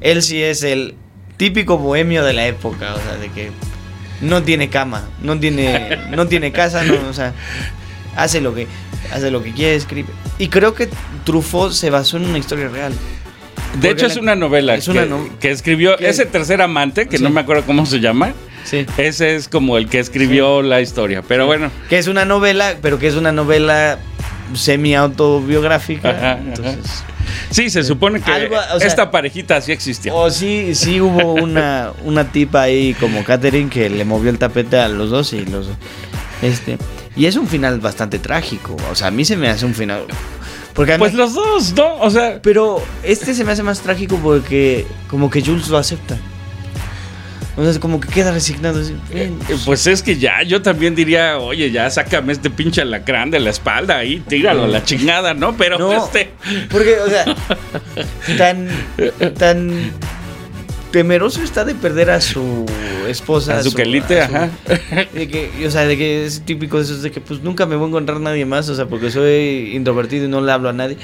él sí es el típico bohemio de la época, o sea, de que no tiene cama, no tiene no tiene casa, no, o sea, hace lo que hace lo que quiere, escribe. Y creo que Truffaut se basó en una historia real. De hecho, es una novela es una que, no- que escribió que- ese tercer amante, que Sí. no me acuerdo cómo se llama. Sí. Ese es como el que escribió la historia. Pero bueno, Que es una novela, pero que es una novela semi autobiográfica. Ajá, entonces, sí, se supone que Algo, o sea- esta parejita sí existió. O sí, sí hubo una, una tipa ahí como Catherine que le movió el tapete a los dos y los este y es un final bastante trágico. O sea, a mí se me hace un final. Porque Pues los dos, ¿no? O sea, pero este se me hace más trágico porque como que Jules lo acepta. O sea, como que queda resignado. así, "Bien, eh, pues es que ya, yo también diría, oye, ya sácame este pinche alacrán de la espalda ahí, tíralo a la chingada, ¿no? Pero No, este. porque, o sea, tan, tan temeroso está de perder a su esposa. A su quelite, ajá. De que, o sea, de que es típico de esos de que pues nunca me voy a encontrar nadie más, o sea, porque soy introvertido y no le hablo a nadie.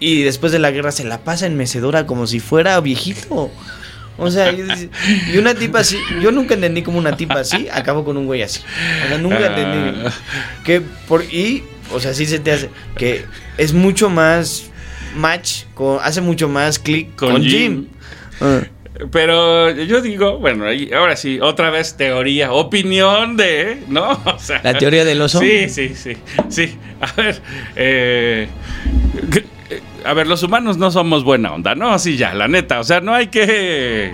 Y después de la guerra se la pasa en mecedora como si fuera viejito. O sea, y, una tipa así, yo nunca entendí como una tipa así acabó con un güey así. O sea, nunca entendí. Ah. Que por y, o sea, sí se te hace que es mucho más match, con, hace mucho más clic Con con, Jim. Jim. Ah. Pero yo digo, bueno, ahí- ahora sí, otra vez teoría, opinión de, ¿no? O sea, ¿La teoría del oso? Sí, sí, sí, sí. A ver, eh, a ver, los humanos no somos buena onda, ¿no? Así ya, la neta. O sea, no hay que,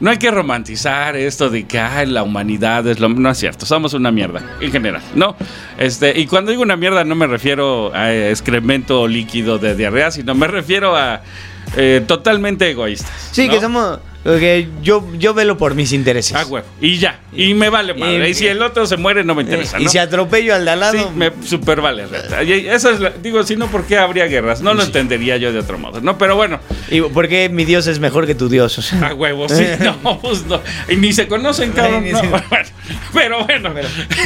no hay que romantizar esto de que ay, la humanidad es lo, no es cierto. Somos una mierda en general, ¿no? Este y cuando digo una mierda no me refiero a excremento líquido de diarrea, sino me refiero a eh, totalmente egoístas. Sí, ¿no? que somos. Que yo, yo velo por mis intereses. Ah, huevo. Y ya. Y me vale madre. Y- Y, si el otro se muere, no me interesa. y ¿no? si atropello al de al lado. Sí, me super vale. Y Eso es la- digo, si no, ¿por qué habría guerras? No lo entendería yo de otro modo. No, pero bueno, ¿Y por qué mi Dios es mejor que tu Dios? O sea, a huevo, sí, no, pues no. Y ni se conocen, cabrón. No. Bueno, pero bueno,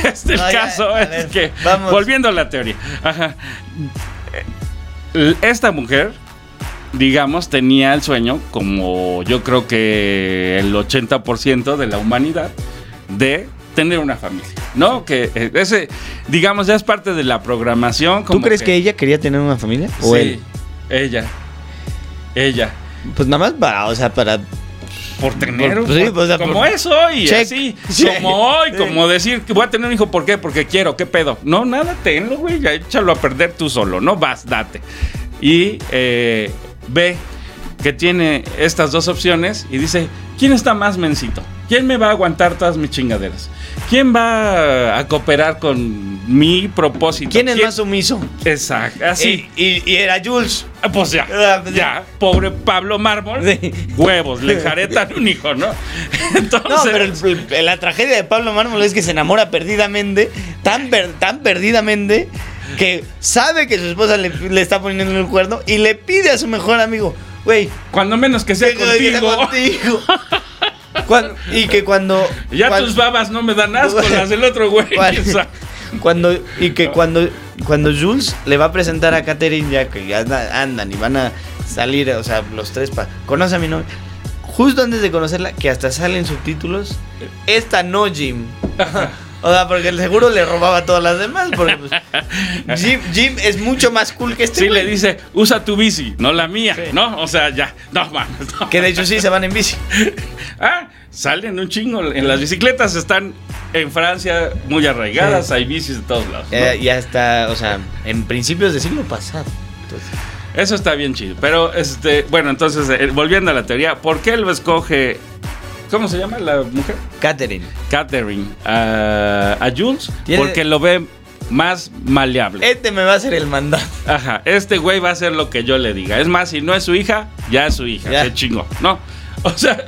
este el ya, caso es ver, que, vamos. volviendo a la teoría, ajá. Eh, esta mujer, digamos, tenía el sueño, como yo creo que el 80% de la humanidad, de tener una familia, ¿no? Que eh, ese, digamos, ya es parte de la programación. ¿Tú crees que... ella quería tener una familia? ¿O sí, él? ella. Ella. Pues nada más para, o sea, para. Por tener Por- sí, por- o sea, como por- es hoy, Check. así, Check. como hoy, como decir que voy a tener un hijo, ¿por qué? Porque quiero, ¿qué pedo? No, nada, tenlo, güey, ya échalo a perder tú solo, no vas, date. Y eh, ve que tiene estas dos opciones y dice, ¿quién está más mencito? ¿Quién me va a aguantar todas mis chingaderas? ¿Quién va a cooperar con mi propósito? ¿Quién es más sumiso? Exacto, así. Y, y- y era Jules. Ah, Pues ya, Ah, pues ya, pobre Pablo Mármol, Sí. huevos, le enjaretan un hijo, ¿no? Entonces, No, pero el- el- la tragedia de Pablo Mármol es que se enamora perdidamente, tan, per- tan perdidamente, que sabe que su esposa le, le está poniendo el cuerno y le pide a su mejor amigo, güey, cuando menos que sea que- que sea contigo. Cuando- y que cuando. ya tus babas no me dan asco, las del otro güey. cuando y que cuando cuando Jules le va a presentar a Catherine ya que ya andan y van a salir, o sea, los tres para conoce a mi novia. Justo antes de conocerla, que hasta salen subtítulos, esta no Jim. O sea, porque el seguro le robaba a todas las demás. Porque pues, Jim, Jim es mucho más cool que este. sí güey. le dice, usa tu bici, no la mía, ¿no? O sea, ya, no no. Que de hecho sí se van en bici. Ah, salen un chingo. En las bicicletas están en Francia muy arraigadas, Sí. hay bicis de todos lados. ¿no? Eh, ya está, o sea, en principios del siglo pasado. Entonces, Eso está bien chido. Pero, este, bueno, entonces, eh, volviendo a la teoría, ¿por qué él escoge? ¿Cómo se llama la mujer? Catherine. Catherine a, a Jules porque lo ve más maleable. Este me va a hacer el mandato. Ajá, este güey va a hacer lo que yo le diga. Es más, si no es su hija, ya es su hija. Ya. Se chingó, ¿no? O sea,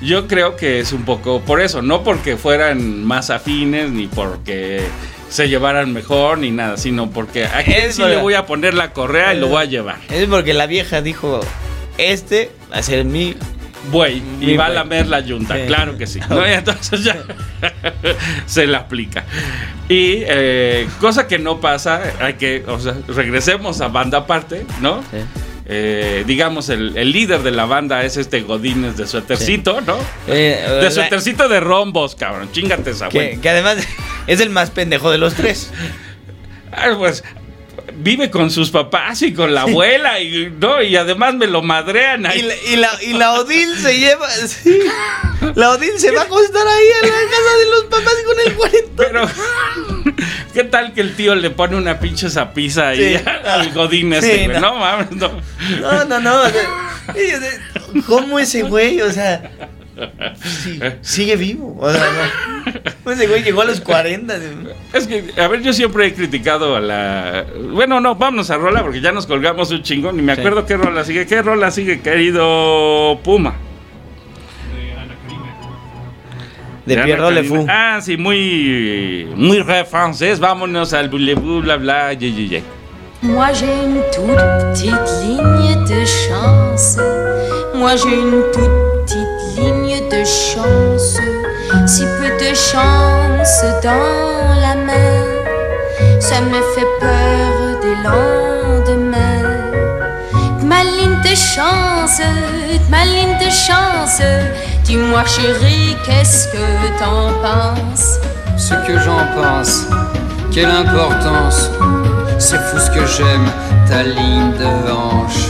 yo creo que es un poco por eso. No porque fueran más afines, ni porque se llevaran mejor, ni nada, sino porque a Es sí verdad. le voy a poner la correa y lo voy a llevar. Es porque la vieja dijo, este va a ser mi... Güey, y Mi va a lamer la yunta, Sí. claro que sí. entonces ya se la aplica. Y eh, cosa que no pasa, hay que, o sea, regresemos a banda aparte, ¿no? Sí. Eh, digamos, el, el líder de la banda es este Godínez de suétercito, ¿no? Eh, De sea, suétercito de rombos, cabrón. Chingate esa, güey. que, que además es el más pendejo de los tres. Ah, pues vive con sus papás y con la abuela y no y además me lo madrean ahí. Y la, y la, y la Odil se lleva... sí. La Odil se va a acostar ahí a la casa de los papás con el cuarentón. Pero, ¿qué tal que el tío le pone una pinche zapiza ahí Sí. al godín ese, Sí, güey? no. No, mames, no. No, no, no. o sea, ¿Cómo ese güey? O sea, sí, sigue vivo. O sea, no. Ese güey llegó a los 40. Es que, a ver, yo siempre he criticado a la... Bueno, no, vámonos a Rola porque ya nos colgamos un chingón. Ni me Sí. acuerdo qué Rola sigue. ¿Qué Rola sigue, querido Puma? De Ana Pierrot Le Karina. Fou. Ah, sí, muy... Muy re francés. Vámonos al boulevard, bla, bla, ye, ye, ye. Moi j'ai une toute petite ligne de chance. Moi j'ai une toute chance. Si peu de chance dans la main, ça me fait peur des lendemains. Ma ligne de chance, ma ligne de chance. Dis-moi chérie, qu'est-ce que t'en penses? Ce que j'en pense, quelle importance. C'est fou ce que j'aime, ta ligne de hanche,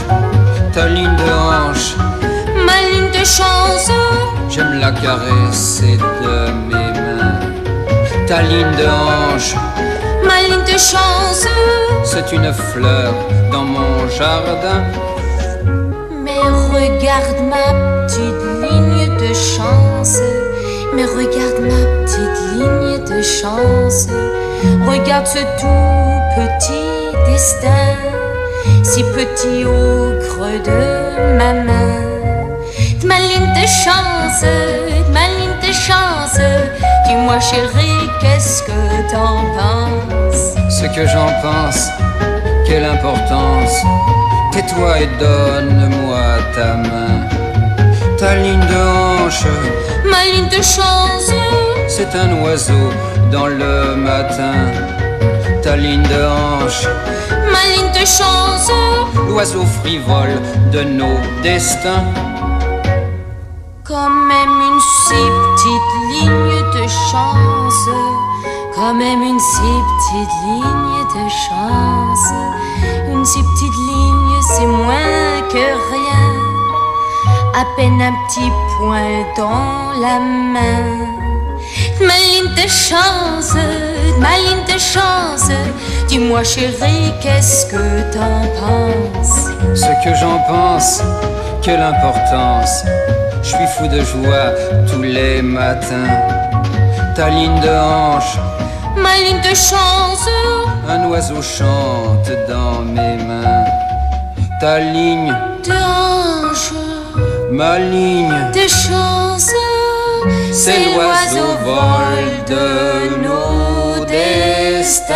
ta ligne de hanche. Ma ligne de de chance, J'aime la caresser de mes mains. Ta ligne de hanche, ma ligne de chance. c'est une fleur dans mon jardin. Mais regarde ma petite ligne de chance. Mais regarde ma petite ligne de chance. Regarde ce tout petit destin, si petit au creux de ma main. Ma ligne de chance, ma ligne de chance. Dis-moi chérie, qu'est-ce que t'en penses? Ce que j'en pense, quelle importance. Tais-toi et donne-moi ta main. Ta ligne de hanche, Ma ligne de chance. c'est un oiseau dans le matin. Ta ligne de hanche, Ma ligne de chance, l'oiseau frivole de nos destins. Quand même une si petite ligne de chance, quand même une si petite ligne de chance, une si petite ligne, c'est moins que rien, à peine un petit point dans la main. Ma ligne de chance, ma ligne de chance, dis-moi chérie, qu'est-ce que t'en penses? Ce que j'en pense, quelle importance. Je suis fou de joie tous les matins. Ta ligne de hanche, Ma ligne de chance, un oiseau chante dans mes mains. Ta ligne, de hanche, ma ligne, de chance, c'est l'oiseau vol de nos destins.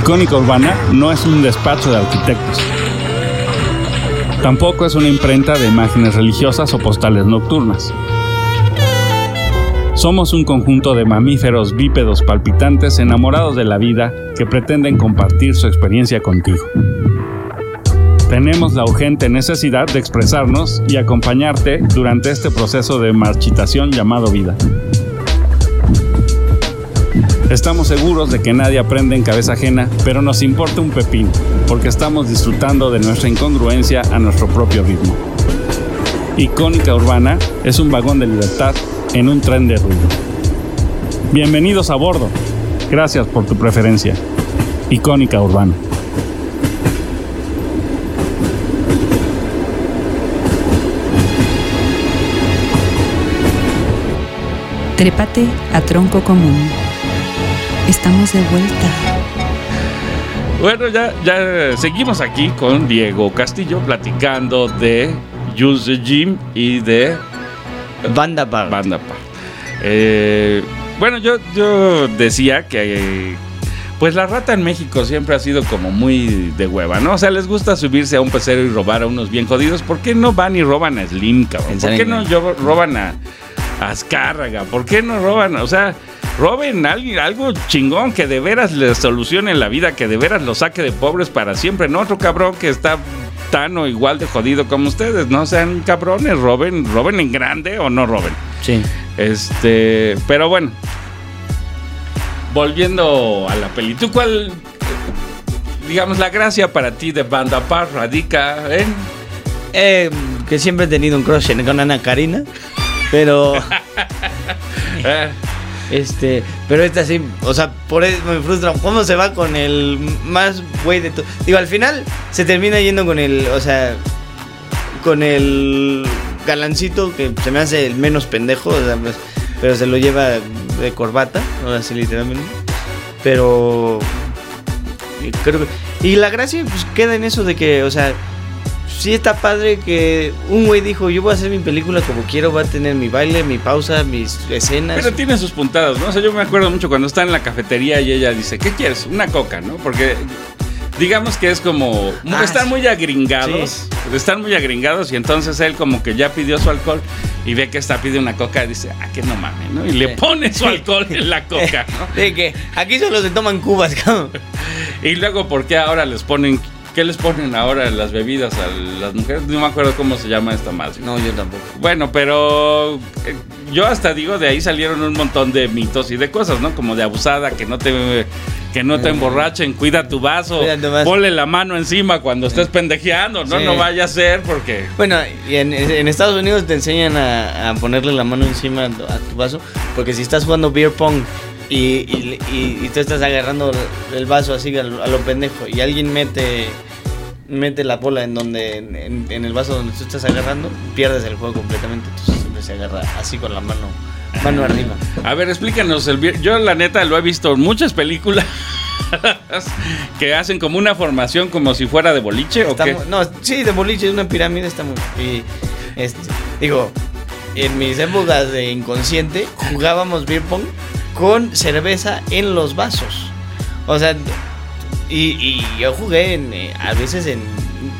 Icónica Urbana no es un despacho de arquitectos. Tampoco es una imprenta de imágenes religiosas o postales nocturnas. Somos un conjunto de mamíferos bípedos palpitantes enamorados de la vida que pretenden compartir su experiencia contigo. Tenemos la urgente necesidad de expresarnos y acompañarte durante este proceso de marchitación llamado vida. Estamos seguros de que nadie aprende en cabeza ajena, pero nos importa un pepín, porque estamos disfrutando de nuestra incongruencia a nuestro propio ritmo. Icónica Urbana es un vagón de libertad en un tren de ruido. Bienvenidos a bordo. Gracias por tu preferencia. Icónica Urbana. Trépate a tronco común. Estamos de vuelta. Bueno, ya, ya seguimos aquí con Diego Castillo platicando de Jules the Jim y de Banda Bar. Banda Par. Eh, bueno, yo, yo decía que eh, pues la rata en México siempre ha sido como muy de hueva, ¿no? O sea, les gusta subirse a un pecero y robar a unos bien jodidos. ¿Por qué no van y roban a Slim, cabrón? ¿Por qué no yo- roban a, a Azcárraga? ¿Por qué no roban? O sea, roben algo, algo chingón que de veras les solucione la vida, que de veras los saque de pobres para siempre, no otro cabrón que está tan o igual de jodido como ustedes. No sean cabrones, roben, roben en grande o no roben. Sí. Este, pero bueno. Volviendo a la peli, ¿tú cuál, digamos, la gracia para ti de Banda Par radica en... Eh, que siempre he tenido un crush en- con Ana Karina. Pero. eh, Este, pero esta sí, o sea, por eso me frustra. ¿Cómo se va con el más güey de todo? Digo, al final se termina yendo con el, o sea, con el galancito que se me hace el menos pendejo, o sea, pues, pero se lo lleva de corbata, ahora sí, literalmente. Pero eh, creo que Y la gracia pues queda en eso de que, o sea, sí está padre que un güey dijo, yo voy a hacer mi película como quiero, va a tener mi baile, mi pausa, mis escenas. Pero tiene sus puntadas, ¿no? O sea, yo me acuerdo mucho cuando está en la cafetería y ella dice, ¿qué quieres? Una coca, ¿no? Porque digamos que es como... Ah, están sí. muy agringados. Están muy agringados y entonces él como que ya pidió su alcohol y ve que esta pide una coca y dice, ah, que no mames, ¿no? Y le Sí. pone su Sí. alcohol en la coca, ¿no? De que aquí solo se toman cubas, cabrón. Y luego, ¿por qué ahora les ponen... ¿Qué les ponen ahora en las bebidas a las mujeres? No me acuerdo cómo se llama esta madre. No, yo tampoco. Bueno, pero eh, yo hasta digo, de ahí salieron un montón de mitos y de cosas, ¿no? Como de abusada, que no te que no te emborrachen, cuida tu vaso, Cuida tu vaso. ponle la mano encima cuando estés pendejeando, ¿no? Sí. No vaya a ser porque... Bueno, y en, en Estados Unidos te enseñan a, a ponerle la mano encima a tu vaso, porque si estás jugando beer pong y, y, y- y tú estás agarrando el vaso así a lo, a lo pendejo y alguien mete mete la bola en donde en, en el vaso donde tú estás agarrando, pierdes el juego completamente, entonces siempre se agarra así con la mano mano arriba. A ver, explícanos el Yo la neta lo he visto en muchas películas que hacen como una formación como si fuera de boliche o qué. no, sí, de boliche, es una pirámide, está muy. Y, este, digo, en mis épocas de inconsciente jugábamos beer pong con cerveza en los vasos. O sea, y, y yo jugué en, eh, a veces en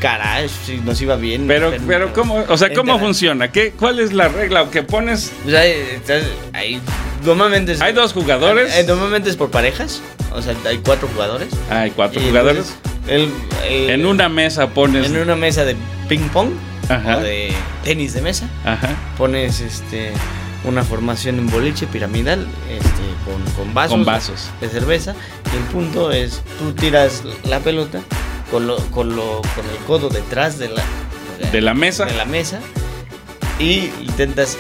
garage, si nos iba bien. Pero, pero ¿cómo? O sea, ¿cómo funciona? ¿Qué, ¿Cuál es la regla? ¿O que pones? O sea, estás- ahí, normalmente es, ¿Hay dos jugadores? eh, normalmente es por parejas. O sea, hay cuatro jugadores. Hay cuatro jugadores. entonces, el- el- En una mesa pones... en una mesa de ping pong Ajá. o de tenis de mesa. Ajá. pones este una formación en boliche piramidal este, con, con vasos, Con vasos. de cerveza y el punto es tú tiras la pelota con lo, con lo con el codo detrás de la De la mesa. de la mesa y intentas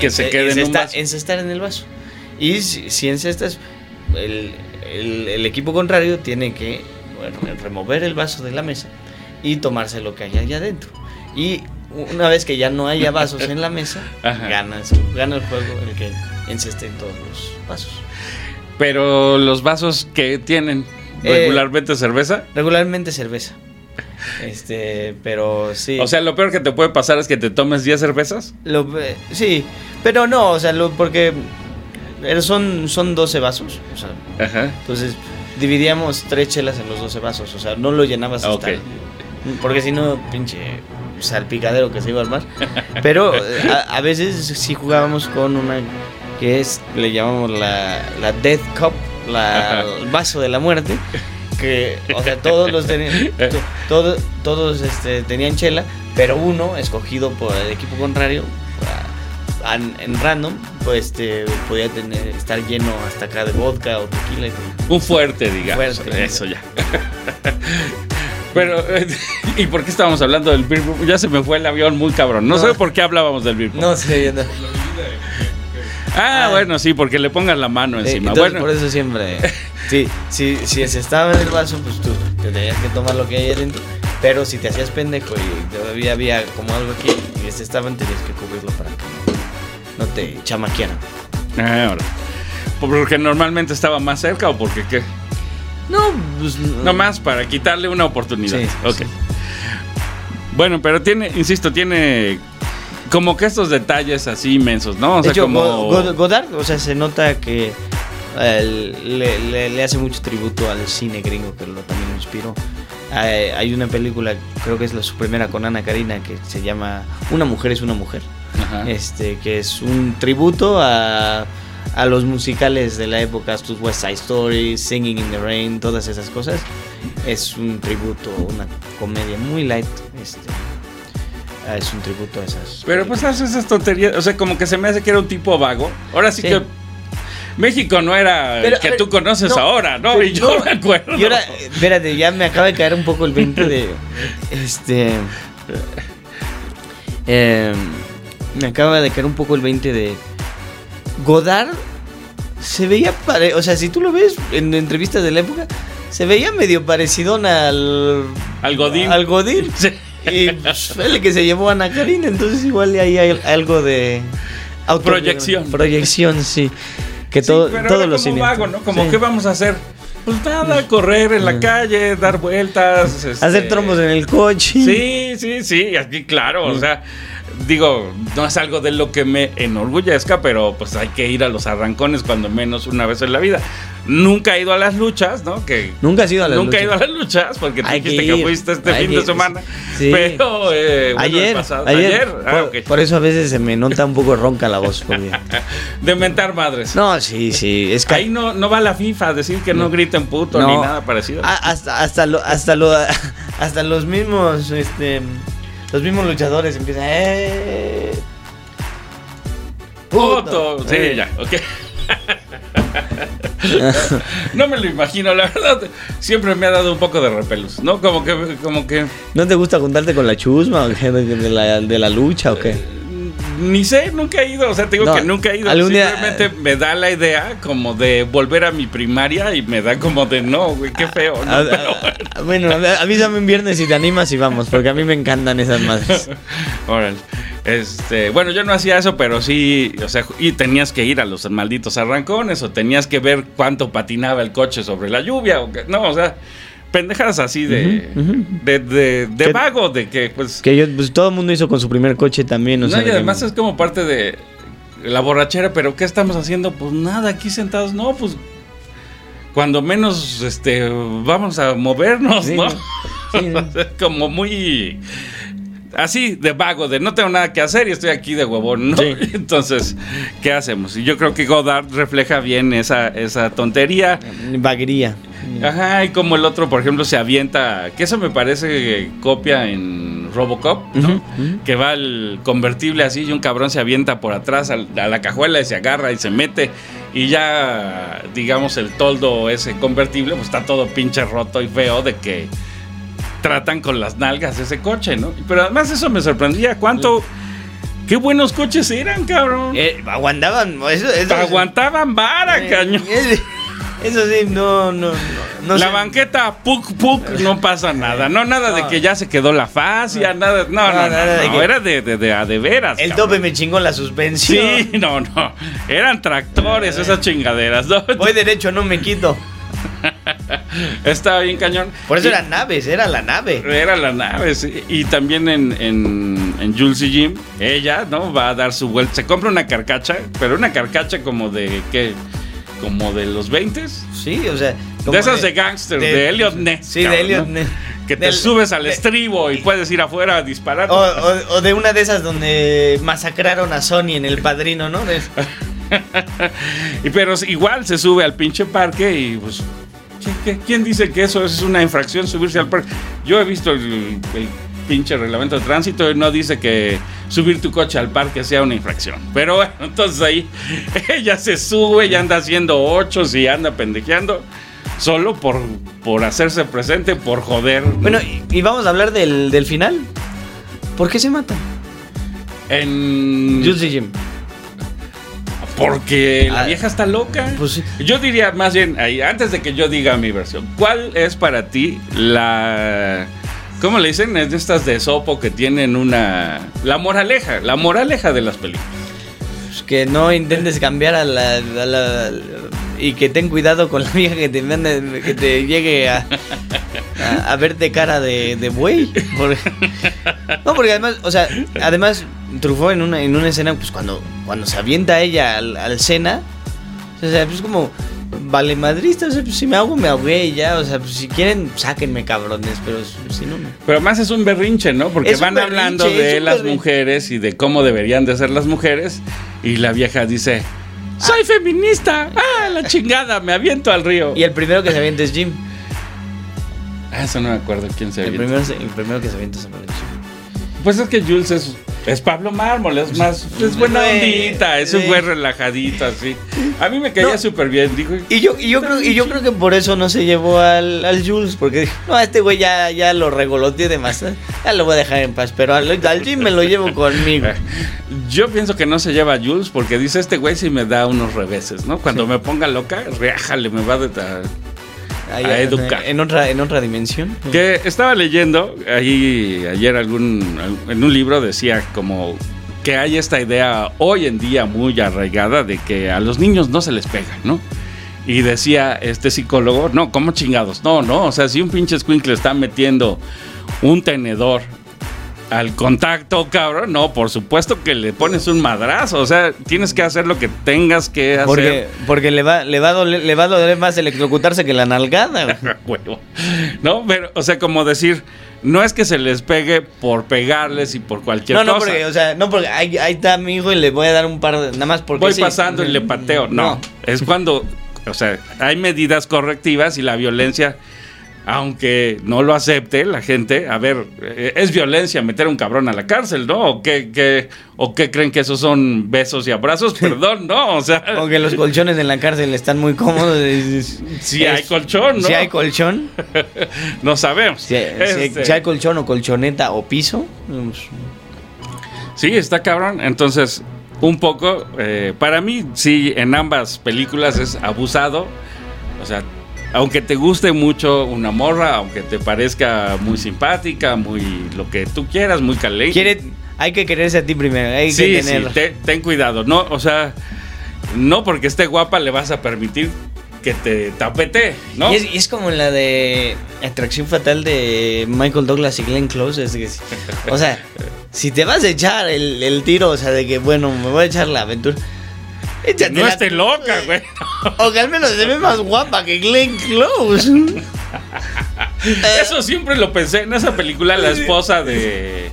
Que se quede en un vaso. encestar en el vaso y si, si encestas el, el- el equipo contrario tiene que bueno, remover el vaso de la mesa y tomarse lo que hay allá adentro y una vez que ya no haya vasos en la mesa Ajá. ganas gana el juego el que enceste todos los vasos Pero los vasos que tienen Eh, regularmente cerveza. regularmente cerveza este pero sí O sea, lo peor que te puede pasar es que te tomes 10 cervezas. Lo- eh, sí, pero no, o sea, lo, porque eh, son, son 12 vasos. O sea, Ajá. entonces dividíamos tres chelas en los 12 vasos. O sea, no lo llenabas hasta. Porque si no, pinche salpicadero que se iba a armar. Pero eh, a, a veces sí jugábamos con una que es, le llamamos la, la Death Cup, la, el vaso de la muerte. Que, o sea, todos los tenían, to- todo- todos este, tenían chela, pero uno, escogido por el equipo contrario, a- en random, pues este, podía tener, estar lleno hasta acá de vodka o tequila y todo. Un fuerte, digamos. Fuerte. Eso ya. Pero, eh, ¿y por qué estábamos hablando del beer pong? Ya se me fue el avión muy cabrón. No, No. sé por qué hablábamos del beer pong. No sé, no. Ah, Ah. bueno, sí, porque le pongas la mano Eh, encima. entonces, bueno, por eso siempre. Sí, sí, si se estaba en el vaso, pues tú te tenías que tomar lo que hay adentro. Pero si te hacías pendejo y todavía había como algo aquí y se estaban, tenías que cubrirlo para que no, te chamaquearan. Ah, ahora. ¿Porque normalmente estaba más cerca o porque qué? No, pues. No más para quitarle una oportunidad. Sí, ok. sí. Bueno, pero tiene, insisto, tiene como que estos detalles así inmensos, ¿no? O de sea, hecho, como. Go- Go- Godard, o sea, se nota que eh, le, le- le hace mucho tributo al cine gringo que lo también lo inspiró. Hay, hay una película, creo que es la su primera con Ana Karina, que se llama Una mujer es una mujer. Ajá. este que es un tributo a, a los musicales de la época, estos West Side Story, Singing in the Rain, todas esas cosas. Es un tributo, una comedia muy light. Este, ah, es un tributo a esas. Pero pues hace esas tonterías. O sea, como que se me hace que era un tipo vago. Ahora sí, Sí. que. México no era Pero, el que ver, tú conoces no, ahora, ¿no? Y yo no. me acuerdo. Y ahora, espérate, ya me acaba de caer un poco el 20 de. Este. eh, me acaba de caer un poco el 20 de. Godard se veía pare o sea, si tú lo ves en entrevistas de la época, se veía medio parecido al. Al Godín. Al Godín. Sí. Y pues, fue el que se llevó a Ana Karina, entonces igual ahí hay algo de. auto- Proyección. Proyección, sí. Que Sí, todo, pero todos los como vago, ¿no? Como, Sí. ¿qué vamos a hacer? Pues nada, correr en la calle, dar vueltas. este, Hacer trombos en el coche. Sí, sí, sí, aquí claro, o sea, digo, no es algo de lo que me enorgullezca, pero pues hay que ir a los arrancones cuando menos una vez en la vida. Nunca he ido a las luchas, ¿no? Que Nunca has ido a las nunca he ido luchas. a las luchas porque tú que dijiste que, fuiste este hay fin que de semana. sí. Pero eh, bueno, ayer, pasado- ayer, Ah, por, eso a veces se me nota un poco ronca la voz. De mentar madres. No, sí, sí. Es que Ahí no, no va la FIFA a decir que no, griten puto ni No. nada parecido. Ah, hasta, hasta, lo- hasta, lo- hasta los mismos, este, los mismos luchadores empiezan. ¡Eh! Puto. Sí, Eh. ya, ok. no me lo imagino, la verdad. Siempre me ha dado un poco de repelús, ¿no? Como que, como que. ¿No te gusta juntarte con la chusma o qué? de, de la, de la lucha o qué? Ni sé, nunca he ido. O sea, te digo No, que nunca he ido. algún día- Simplemente me da la idea como de volver a mi primaria y me da como de no, güey, qué feo. ¿no? A- Pero a- bueno, avísame un viernes si te animas y vamos, porque a mí me encantan esas madres. Órale. Este, bueno, yo no hacía eso, pero sí, o sea, y tenías que ir a los malditos arrancones o tenías que ver cuánto patinaba el coche sobre la lluvia o que, no, o sea, pendejadas así de de, de, de Que- vago, de que pues Que yo, pues todo el mundo hizo con su primer coche también, o no, sea. y que- además es como parte de la borrachera, pero ¿qué estamos haciendo? Pues nada, aquí sentados, no, pues cuando menos este vamos a movernos, Sí, ¿no? sí, sí. como muy así de vago, de no tengo nada que hacer y estoy aquí de huevón, ¿no? Sí. Entonces, ¿qué hacemos? Y yo creo que Godard refleja bien esa, esa tontería. Vaguería. Ajá, y como el otro, por ejemplo, se avienta, que eso me parece copia en Robocop, ¿no? Que va el convertible así y un cabrón se avienta por atrás a la cajuela y se agarra y se mete y ya, digamos, el toldo ese convertible, pues está todo pinche roto y feo de que tratan con las nalgas ese coche, ¿no? Pero además eso me sorprendía, ¿cuánto... Qué buenos coches eran, cabrón. Eh, aguantaban. Eso, eso- Aguantaban vara, Eh, cañón. eh, Eso sí, no, no, no. no la sé. banqueta, puk, puk, no pasa nada. No, nada de que ya se quedó la fascia, nada. No, no, no, nada de no, que- era de, de, de, a de veras. El cabrón. tope me chingó la suspensión. Sí, no, no. Eran tractores, esas chingaderas. Voy derecho, no me quito. Estaba bien cañón. Por eso Y- eran naves, era la nave. Era la nave, sí. Y también en, en, en Jules y Jim, ella, ¿no? Va a dar su vuelta. Se compra una carcacha, pero una carcacha como de, ¿qué? Como de los 20 Sí, o sea. como De esas de, gangster, de, Elliot Ness. Sí, de Elliot ¿no? Ness. Que te Del- subes al de- estribo y puedes ir afuera a disparar. O, o- o de una de esas donde masacraron a Sony en El Padrino, ¿no? De- Y pero igual se sube al pinche parque y pues. ¿qué- qué- ¿Quién dice que eso es una infracción subirse al parque? Yo he visto el, el pinche reglamento de tránsito y no dice que subir tu coche al parque sea una infracción. Pero bueno, entonces ahí ella se sube y anda haciendo ochos y anda pendejeando solo por, por hacerse presente, por joder. Bueno, y, y vamos a hablar del, del final. ¿Por qué se matan? en. Jules y Jim. Porque la Ah, vieja está loca. pues sí. Yo diría más bien, ahí, antes de que yo diga mi versión, ¿cuál es para ti la... ¿Cómo le dicen? Es de estas de sopo que tienen una... La moraleja, la moraleja de las películas. Pues que no intentes cambiar a la, a la- y que ten cuidado con la vieja que te que te llegue a, a, verte cara de, buey. No, porque además, o sea, además Truffaut en una, en una escena, pues cuando, cuando se avienta ella al, al Sena, o sea, pues como vale madrista, o sea, pues si me ahogo, me ahogué ya, o sea, pues si quieren, sáquenme cabrones, pero si no, no. Pero más es un berrinche, ¿no? Porque Es van hablando de las berrinche. mujeres y de cómo deberían de ser las mujeres y la vieja dice... Soy feminista. Ah, la chingada, me aviento al río. Y el primero que se avienta es Jim. Ah, eso no me acuerdo quién se El avienta. primero, se- el primero que se avienta es Jim. Pues es que Jules es, es Pablo Mármol, es más, es buena Güey, ondita, es un sí. güey relajadito así. A mí me caía No. súper bien, digo. Y yo, y yo creo, y yo creo que por eso no se llevó al, al Jules, porque dijo, no, a este güey ya, ya lo regoloteé demasiado, ya lo voy a dejar en paz, pero al, al Jim me lo llevo conmigo. Yo pienso que no se lleva a Jules porque dice este güey si me da unos reveses, ¿no? Cuando me ponga loca, reájale, me va a... Ahí, A educar. En otra, en otra dimensión. Que estaba leyendo ahí ayer algún en un libro decía como que hay esta idea hoy en día muy arraigada de que a los niños no se les pega, ¿no? Y decía este psicólogo, no, ¿cómo chingados? No, no, o sea, si un pinche squinkle está metiendo un tenedor al contacto, cabrón, no, por supuesto que le pones un madrazo, o sea, tienes que hacer lo que tengas que hacer. Porque, porque le, va, le, va a doler, le va a doler más electrocutarse que la nalgada. Huevo. No, pero, o sea, como decir, no es que se les pegue por pegarles y por cualquier No, no, cosa. porque, o sea, no, porque ahí, ahí está mi hijo y le voy a dar un par de. Nada más porque. Voy sí. pasando y le pateo. No, No. es cuando, o sea, hay medidas correctivas y la violencia, aunque no lo acepte la gente, a ver, eh, es violencia meter a un cabrón a la cárcel, ¿no? ¿O qué, qué- o qué creen que esos son besos y abrazos? Perdón, no, o sea, O que los colchones en la cárcel están muy cómodos. es- si es- hay colchón, ¿no? Si hay colchón. no sabemos. Si, Este, si hay colchón o colchoneta o piso. Sí, está cabrón. Entonces, un poco, eh, para mí, sí, en ambas películas es abusado. O sea, aunque te guste mucho una morra, aunque te parezca muy simpática, muy lo que tú quieras, muy caliente. Quiere, hay que quererse a ti primero. Hay Sí, que sí, tener. te- ten cuidado. No, o sea, no porque esté guapa le vas a permitir que te tapete, ¿no? Y, es, y es como la de Atracción Fatal de Michael Douglas y Glenn Close. es que- o sea, si te vas a echar el, el tiro, o sea, de que bueno, me voy a echar la aventura. No esté loca, güey. O que al menos se ve más guapa que Glenn Close. Eso siempre lo pensé en esa película, la esposa de.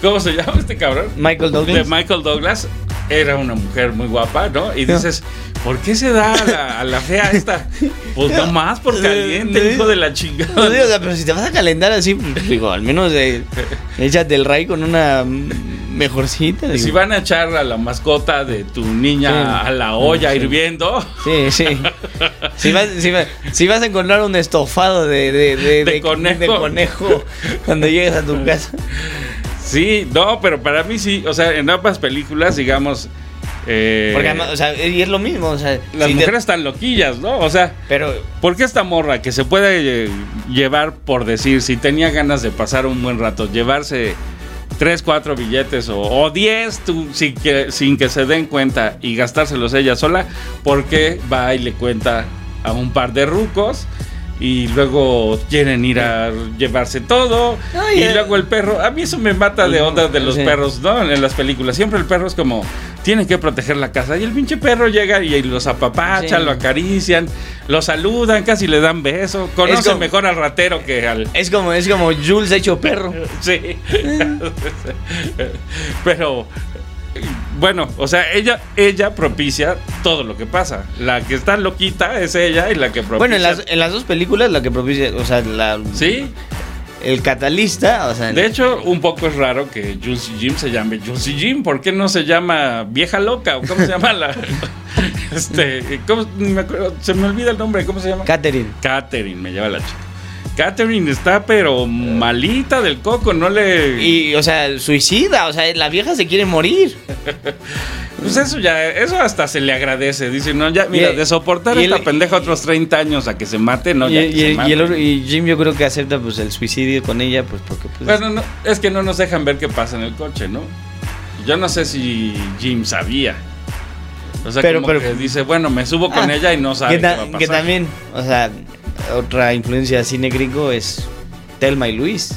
¿Cómo se llama este cabrón? Michael de Douglas. Michael Douglas era una mujer muy guapa, ¿no? Y dices, ¿por qué se da a la, a la fea esta? Pues no más por caliente, hijo de la No, chingada. digo, o sea, pero si te vas a calentar así, pues, digo, al menos eh, échate el ray con una mejorcita. digo. Si van a echar a la mascota de tu niña Sí. a la olla Sí. hirviendo, Sí, sí. Si vas, si, vas, si vas a encontrar un estofado de, de, de, De conejo. de conejo cuando llegues a tu casa. Sí, no, pero para mí sí, o sea, en ambas películas, digamos, eh, Porque además, o sea, y es lo mismo, o sea. las si te- mujeres están loquillas, ¿no? O sea, pero, ¿Por qué esta morra que se puede eh, llevar, por decir, si tenía ganas de pasar un buen rato, llevarse 3, 4 billetes o, o 10 tú, sin, que, sin que se den cuenta y gastárselos ella sola? ¿Por qué va y le cuenta a un par de rucos? Y luego quieren ir a llevarse todo. Ay, y eh. luego el perro. A mí eso me mata de onda de los Sí. perros, ¿no? En las películas. Siempre el perro es como. Tiene que proteger la casa. Y el pinche perro llega y los apapacha, Sí. lo acarician, lo saludan, casi le dan beso. Conoce como- mejor al ratero que al. es como, es como Jules hecho perro. Sí. Pero. Bueno, o sea, ella, ella propicia todo lo que pasa. La que está loquita es ella y la que propicia. Bueno, en las, en las dos películas, la que propicia, o sea, la, Sí, el catalista, o sea. de hecho, un poco es raro que Jules y Jim se llame Jules y Jim. ¿Por qué no se llama Vieja Loca? ¿O cómo se llama la.? Este. ¿cómo- me acuerdo, se me olvida el nombre. ¿Cómo se llama? Catherine. Catherine, me lleva la chica. Catherine está, pero malita del coco, no le. Y, o sea, suicida, o sea, la vieja se quiere morir. Pues eso ya, eso hasta se le agradece. Dice, no, ya, mira, Y- de soportar esta el- pendeja otros 30 años a que se mate, no, y, ya que y- se mate. el y Jim yo creo que acepta pues el suicidio con ella, pues porque pues, Bueno, no, es que no nos dejan ver qué pasa en el coche, ¿no? Yo no sé si Jim sabía. O sea, Pero- como pero- que dice, bueno, me subo con Ah, ella y no sabe que, qué va a pasar. que también, o sea, otra influencia cine gringo es Telma y Luis.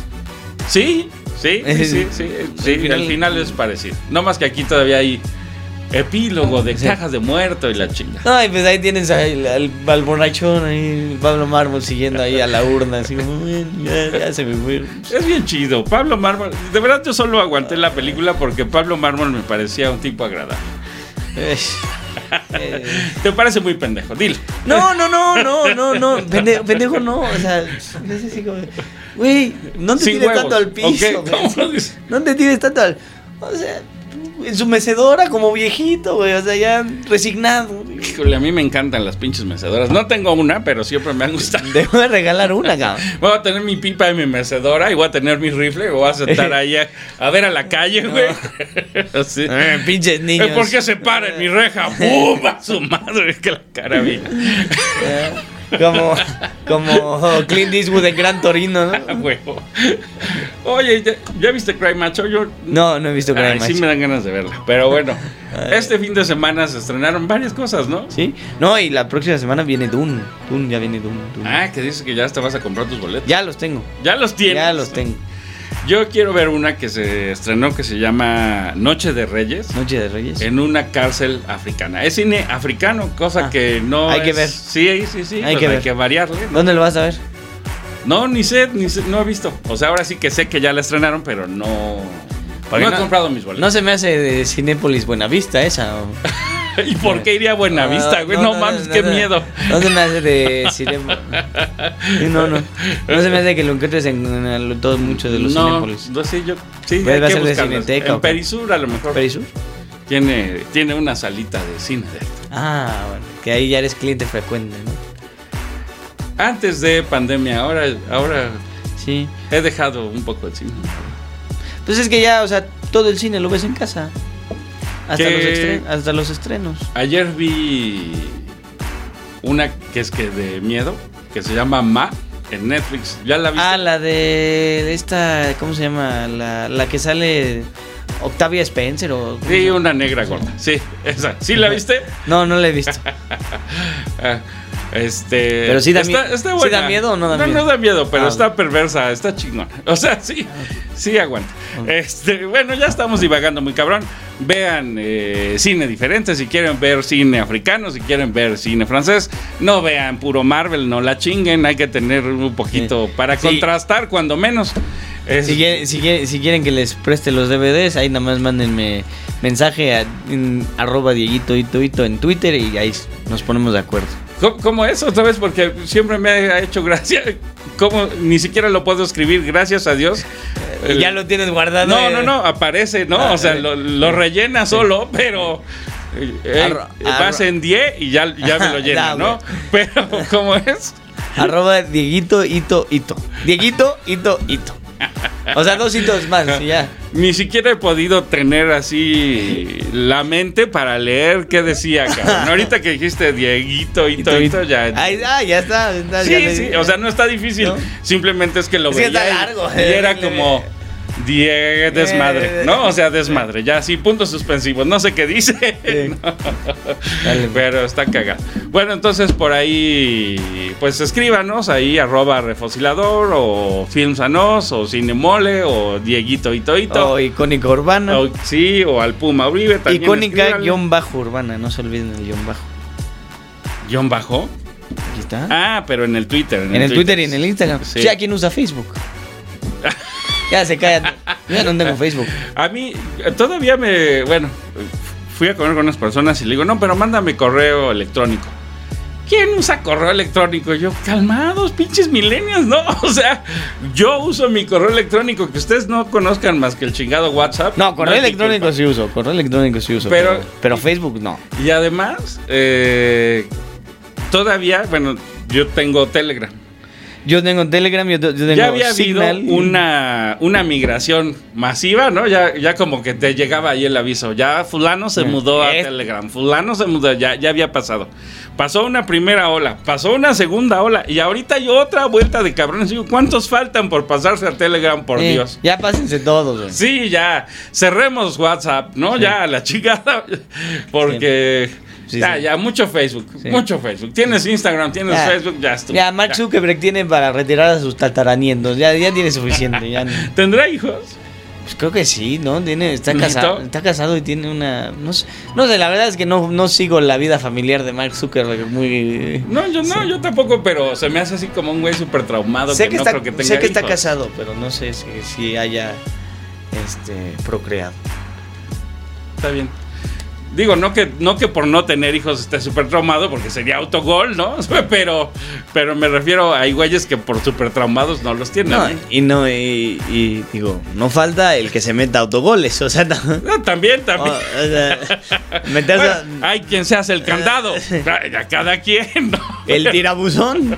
Sí, sí, sí, sí, sí, sí, Al final- al final es parecido. No más que aquí todavía hay epílogo de cajas de muerto y la chinga. Ay, pues ahí tienes al, al, al borrachón ahí, Pablo Mármol siguiendo ahí a la urna, así como, "Bueno, ya, ya se me fue. Es bien chido. Pablo Mármol, de verdad yo solo aguanté la película porque Pablo Mármol me parecía un tipo agradable. Eh, Te parece muy pendejo, dile. No, no, no, no, no, no, pendejo, pendejo no, o sea, es así como, güey, no te Sin tires huevos, tanto al piso, ¿ok? güey. ¿Cómo dices? no te tires tanto al, o sea, en su mecedora como viejito, güey, o sea, ya resignado. Híjole, a mí me encantan las pinches mecedoras. No tengo una, pero siempre me han gustado. Debo de regalar una, cabrón. Voy a tener mi pipa y mi mecedora y voy a tener mi rifle y voy a sentar ahí a, a ver a la calle, güey. Así. Eh, pinches niños. ¿Por qué se para en mi reja? ¡Bum! A su madre, que la carabina. Como, como Clint Eastwood en Gran Torino, ¿no? Huevo. Oye, ¿ya, ya viste Cry Macho? Yo No, no he visto Ay, Cry sí Macho. me dan ganas de verla. Pero bueno, este fin de semana se estrenaron varias cosas, ¿no? ¿Sí? No, y la próxima semana viene Dune. Dune, ya viene Dune. Dune. Ah, que dices que ya te vas a comprar tus boletos. Ya los tengo. Ya los tienes. Ya los tengo. Yo quiero ver una que se estrenó que se llama Noche de Reyes. Noche de Reyes. En una cárcel africana. Es cine africano, cosa Ah, que no. hay que ver. Sí, sí, sí. Hay pues que hay ver. que variarle. ¿no? ¿Dónde lo vas a ver? No, ni sé, ni sé, no he visto. O sea, ahora sí que sé que ya la estrenaron, pero no. No he comprado mis boletos. No se me hace de Cinépolis Buenavista esa. o- ¿Y por qué iría a Buenavista, güey? No, mames, qué miedo. No se me hace de Cinépolis. No, no. No se me hace que lo encuentres en, en el- todo mucho de los Cinépolis. no, sí, yo. Sí, hay que. Cineteca, En. Perisur, a lo mejor. ¿Perisur? Tiene, tiene una salita de cine de arte. Ah, bueno. Que ahí ya eres cliente frecuente, ¿no? Antes de pandemia, ahora, ahora Sí. he dejado un poco el cine. Pues es que ya, o sea, todo el cine lo ves en casa. Hasta, los, hasta los estrenos. Ayer vi una que es que de miedo, que se llama Ma en Netflix. ¿Ya la viste? Ah, la de esta, ¿cómo se llama? La, la que sale Octavia Spencer o... ¿cómo se Sí, una negra gorda. Sí, esa. ¿Sí la viste? No, no la he visto. Ah, Este. Pero sí da está, está ¿sí buena. da miedo o no da no, miedo? No da miedo, pero Ah, está perversa, está chingona. O sea, sí, sí aguanta. Este, bueno, ya estamos divagando muy cabrón. Vean eh, cine diferente. Si quieren ver cine africano, si quieren ver cine francés, no vean puro Marvel, no la chinguen. Hay que tener un poquito para Sí. contrastar, cuando menos. Es- Si quieren, si, quieren, si quieren que les preste los DVDs, ahí nada más mándenme mensaje a en arroba Dieguito Ito Ito en Twitter y ahí nos ponemos de acuerdo. ¿Cómo, cómo eso? ¿Sabes? Porque siempre me ha hecho gracia. ¿Cómo? Ni siquiera lo puedo escribir, gracias a Dios. Y ya lo tienes guardado. No, eh. no, no, aparece, ¿no? Ah, o sea, lo, lo rellena solo, pero eh, eh, vas en 10 y ya, ya me lo llena, ¿no? Pero, ¿cómo es? Arroba Dieguito Ito Ito. Dieguito Ito Ito. O sea, dos hitos más y ya. Ni siquiera he podido tener así la mente para leer qué decía, cabrón. Ahorita que dijiste Dieguito, Ito, Ito, ya. Ahí, ah, ya está. está, Sí, ya sí, o sea, no está difícil. ¿No? Simplemente es que lo Es que veía está y- largo, y, eh, era como Die desmadre, Eh, ¿no? O sea, desmadre, ya sí, puntos suspensivos. No sé qué dice, no. Pero está cagado. Bueno, entonces por ahí, pues escríbanos ahí, arroba refosilador, o Filmsanos, o Cinemole, o Dieguito Ito Ito. O icónica urbana. O- sí, o al Puma Uribe también. icónica guion bajo urbana. No se olviden el guion bajo. Guión bajo. Aquí está. Ah, pero en el Twitter. en el Twitter y en el Instagram. Sí. Ya, ¿quién usa Facebook? Ya se callan. Yo ya no tengo Facebook. A mí todavía me, bueno, fui a comer con unas personas y le digo, no, pero mándame correo electrónico. ¿Quién usa correo electrónico? Yo, calmados, pinches milenios, ¿no? O sea, yo uso mi correo electrónico, que ustedes no conozcan más que el chingado WhatsApp. No, correo electrónico sí uso. Correo electrónico sí uso. Pero- Pero, pero Facebook no. Y además, eh, todavía, bueno, yo tengo Telegram. Yo tengo Telegram, yo, yo tengo ya había Signal. habido una, una migración masiva, ¿no? Ya, ya como que te llegaba ahí el aviso. Ya fulano se mudó a es- Telegram. Fulano se mudó, ya, ya había pasado. Pasó una primera ola, pasó una segunda ola y ahorita hay otra vuelta de cabrones. Digo, ¿cuántos faltan por pasarse a Telegram, por Eh, Dios? Ya pásense todos, güey. Sí, ya, cerremos WhatsApp, ¿no? Ya, la chingada. Porque Sí, ya, sí. ya, mucho Facebook, Sí. mucho Facebook. Tienes Instagram, tienes Ya. Facebook, ya estuvo. Ya, Mark Ya. Zuckerberg tiene para retirar a sus tataranientos. Ya, ya tiene suficiente. Ya, no- ¿Tendrá hijos? pues creo que sí, ¿no? Tiene, está, casado, está casado y tiene una. No sé, no sé, la verdad es que no, no sigo la vida familiar de Mark Zuckerberg muy. No, yo no, yo tampoco, pero se me hace así como un güey súper traumado sé que, que, no está, creo que tenga sé que está casado, pero no sé si, si haya este procreado. Está bien. Digo, no que, no que por no tener hijos esté súper traumado, porque sería autogol, ¿no? Pero, pero me refiero a hay güeyes que por súper traumados no los tienen. No, ¿eh? y no, y, y digo, no falta el que se meta autogoles, o sea, no- No, también, también. o sea, meterse a- hay quien se hace el candado. A cada quien, ¿no? el tirabuzón.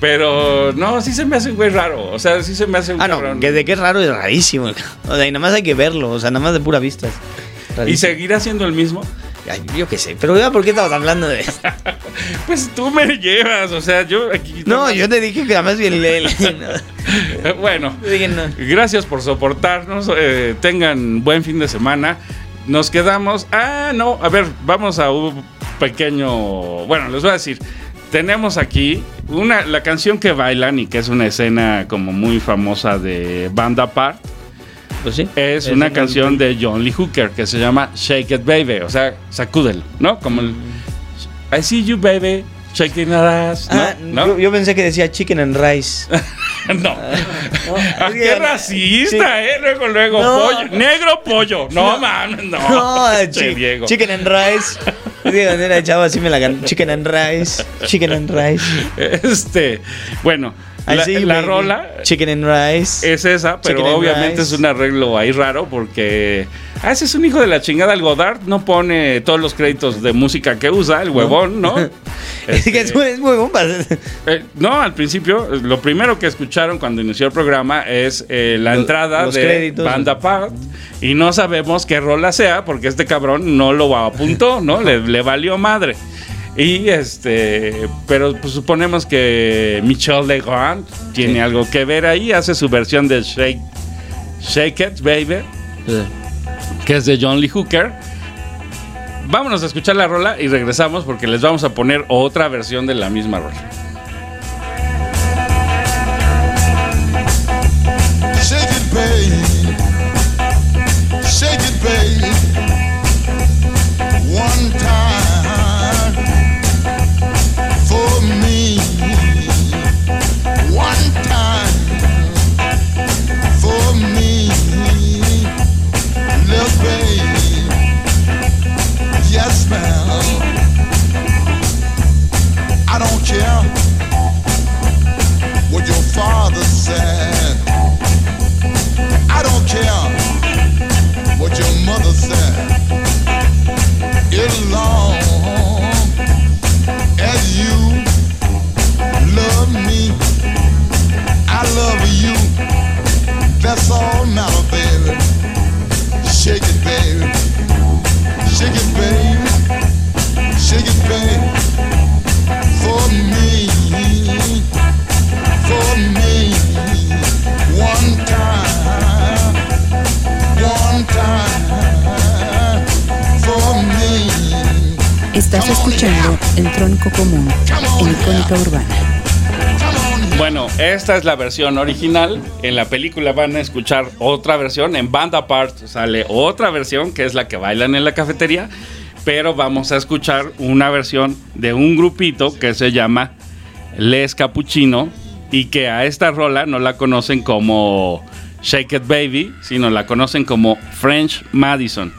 Pero no, sí se me hace un güey raro. O sea, sí se me hace un Ah, no, que de qué raro es rarísimo. O sea, y nada más hay que verlo, o sea, nada más de pura vista. ¿Y seguirá siendo el mismo? Ay, yo qué sé, pero ¿por qué estamos hablando de esto? Pues tú me llevas, o sea, yo aquí. No, yo te dije que además bien le. Bueno, gracias por soportarnos. eh, tengan buen fin de semana. Nos quedamos. Ah, no, a ver, vamos a un pequeño. Bueno, les voy a decir. Tenemos aquí una, la canción que bailan y que es una escena como muy famosa de Banda Apart. Pues sí. Es Es una canción de John Lee Hooker que se llama Shake It Baby, o sea, sacúdelo, ¿no? Como el I see you baby, shaking that ass, ¿no? Ah, ¿No? Yo, yo pensé que decía chicken and rice. No. Ah, es qué racista, sí. ¿eh? Luego, luego, No. pollo. Negro pollo. No, mames, no. No, Che, chi- Diego. chicken and rice. Digo, era chavo, así me la ganó. Chicken and rice. Chicken and rice. Este, bueno, I la, la rola Chicken and rice. es esa, pero Chicken obviamente es un arreglo ahí raro porque. Ah, ese es un hijo de la chingada. El Godard no pone todos los créditos de música que usa, el huevón, ¿no? Es que Este, es bomba. Eh, no, al principio, lo primero que escucharon cuando inició el programa es eh, la Los- entrada los de créditos. Banda Apart. Y no sabemos qué rola sea porque este cabrón no lo apuntó, ¿no? le, le valió madre. Y este, pero pues suponemos que Michel Legrand tiene algo que ver ahí, hace su versión de Shake, Shake It, Baby, que es de John Lee Hooker. Vámonos a escuchar la rola y regresamos porque les vamos a poner otra versión de la misma rola. Shake it, babe. Shake it, babe. Care what your father said. I don't care what your mother said. As long as you love me, I love you. That's all baby. Shake it, baby. Shake it, baby. Shake it, baby. Estás escuchando El Tronco Común en Icónica Urbana. Bueno, esta es la versión original. En la película van a escuchar otra versión. En Band Apart sale otra versión que es la que bailan en la cafetería. Pero vamos a escuchar una versión de un grupito que se llama Les Capuchino y que a esta rola no la conocen como Shake It Baby, sino la conocen como French Madison.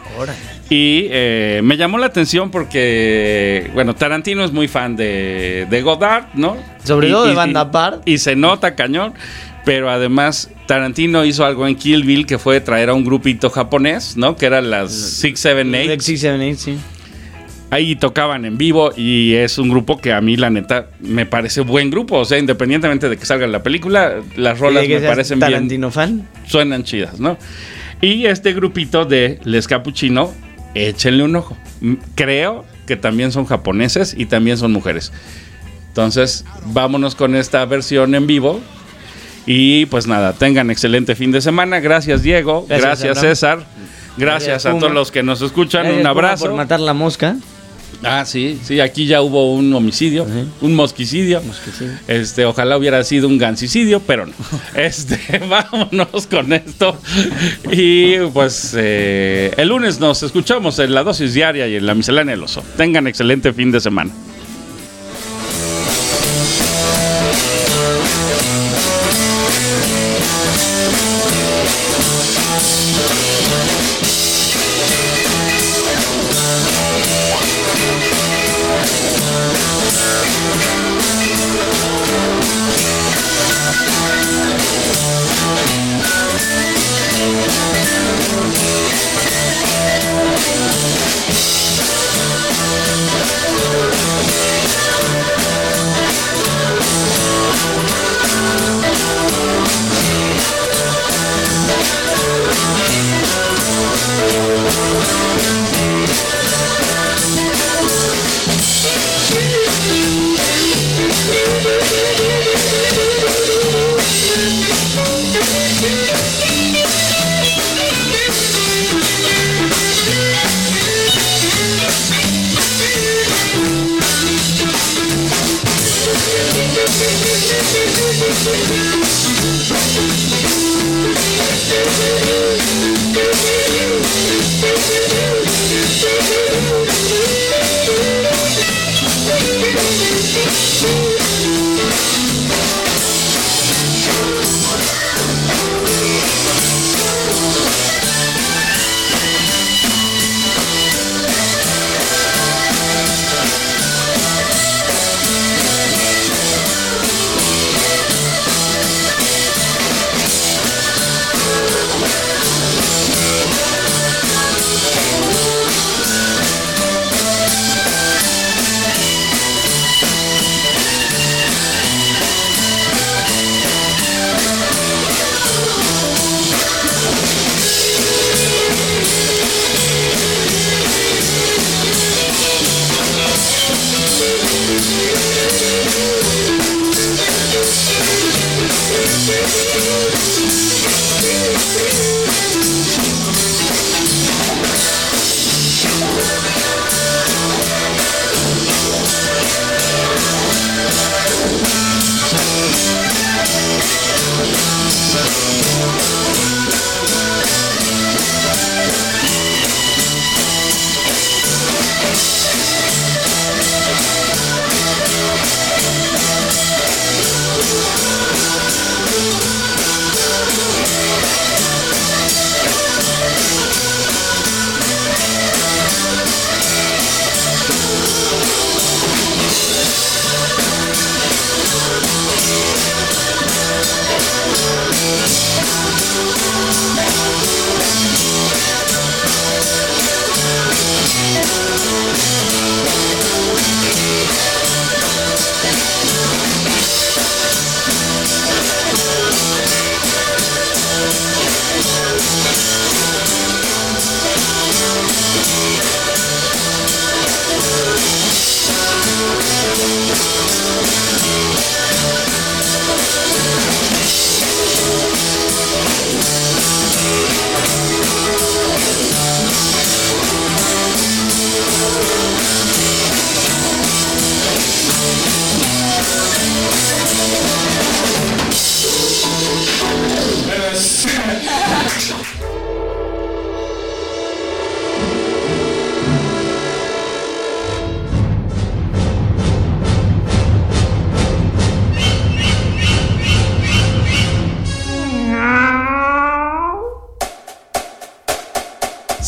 Y eh, me llamó la atención porque, bueno, Tarantino es muy fan de, de Godard, ¿no? Sobre todo de Banda. Y se nota cañón. Pero además, Tarantino hizo algo en Kill Bill que fue traer a un grupito japonés, ¿no? Que eran las 678. Six, seven, eight, sí. Ahí tocaban en vivo y es un grupo que a mí, la neta, me parece buen grupo. O sea, independientemente de que salga la película, las rolas me parecen bien Tarantino fan. suenan chidas, ¿no? Y este grupito de Les Capuchino, échenle un ojo. Creo que también son japoneses y también son mujeres. Entonces, vámonos con esta versión en vivo. Y pues nada, tengan excelente fin de semana. Gracias, Diego. Gracias. César. Gracias, Gracias, a Puma. todos los que nos escuchan. Gracias, un Puma, abrazo. Por matar la mosca. Ah, sí, sí, aquí ya hubo un homicidio, un mosquicidio. Este, ojalá hubiera sido un gancicidio, pero no. Este, vámonos con esto. Y pues eh, el lunes nos escuchamos en la dosis diaria y en la miscelánea del oso. Tengan excelente fin de semana.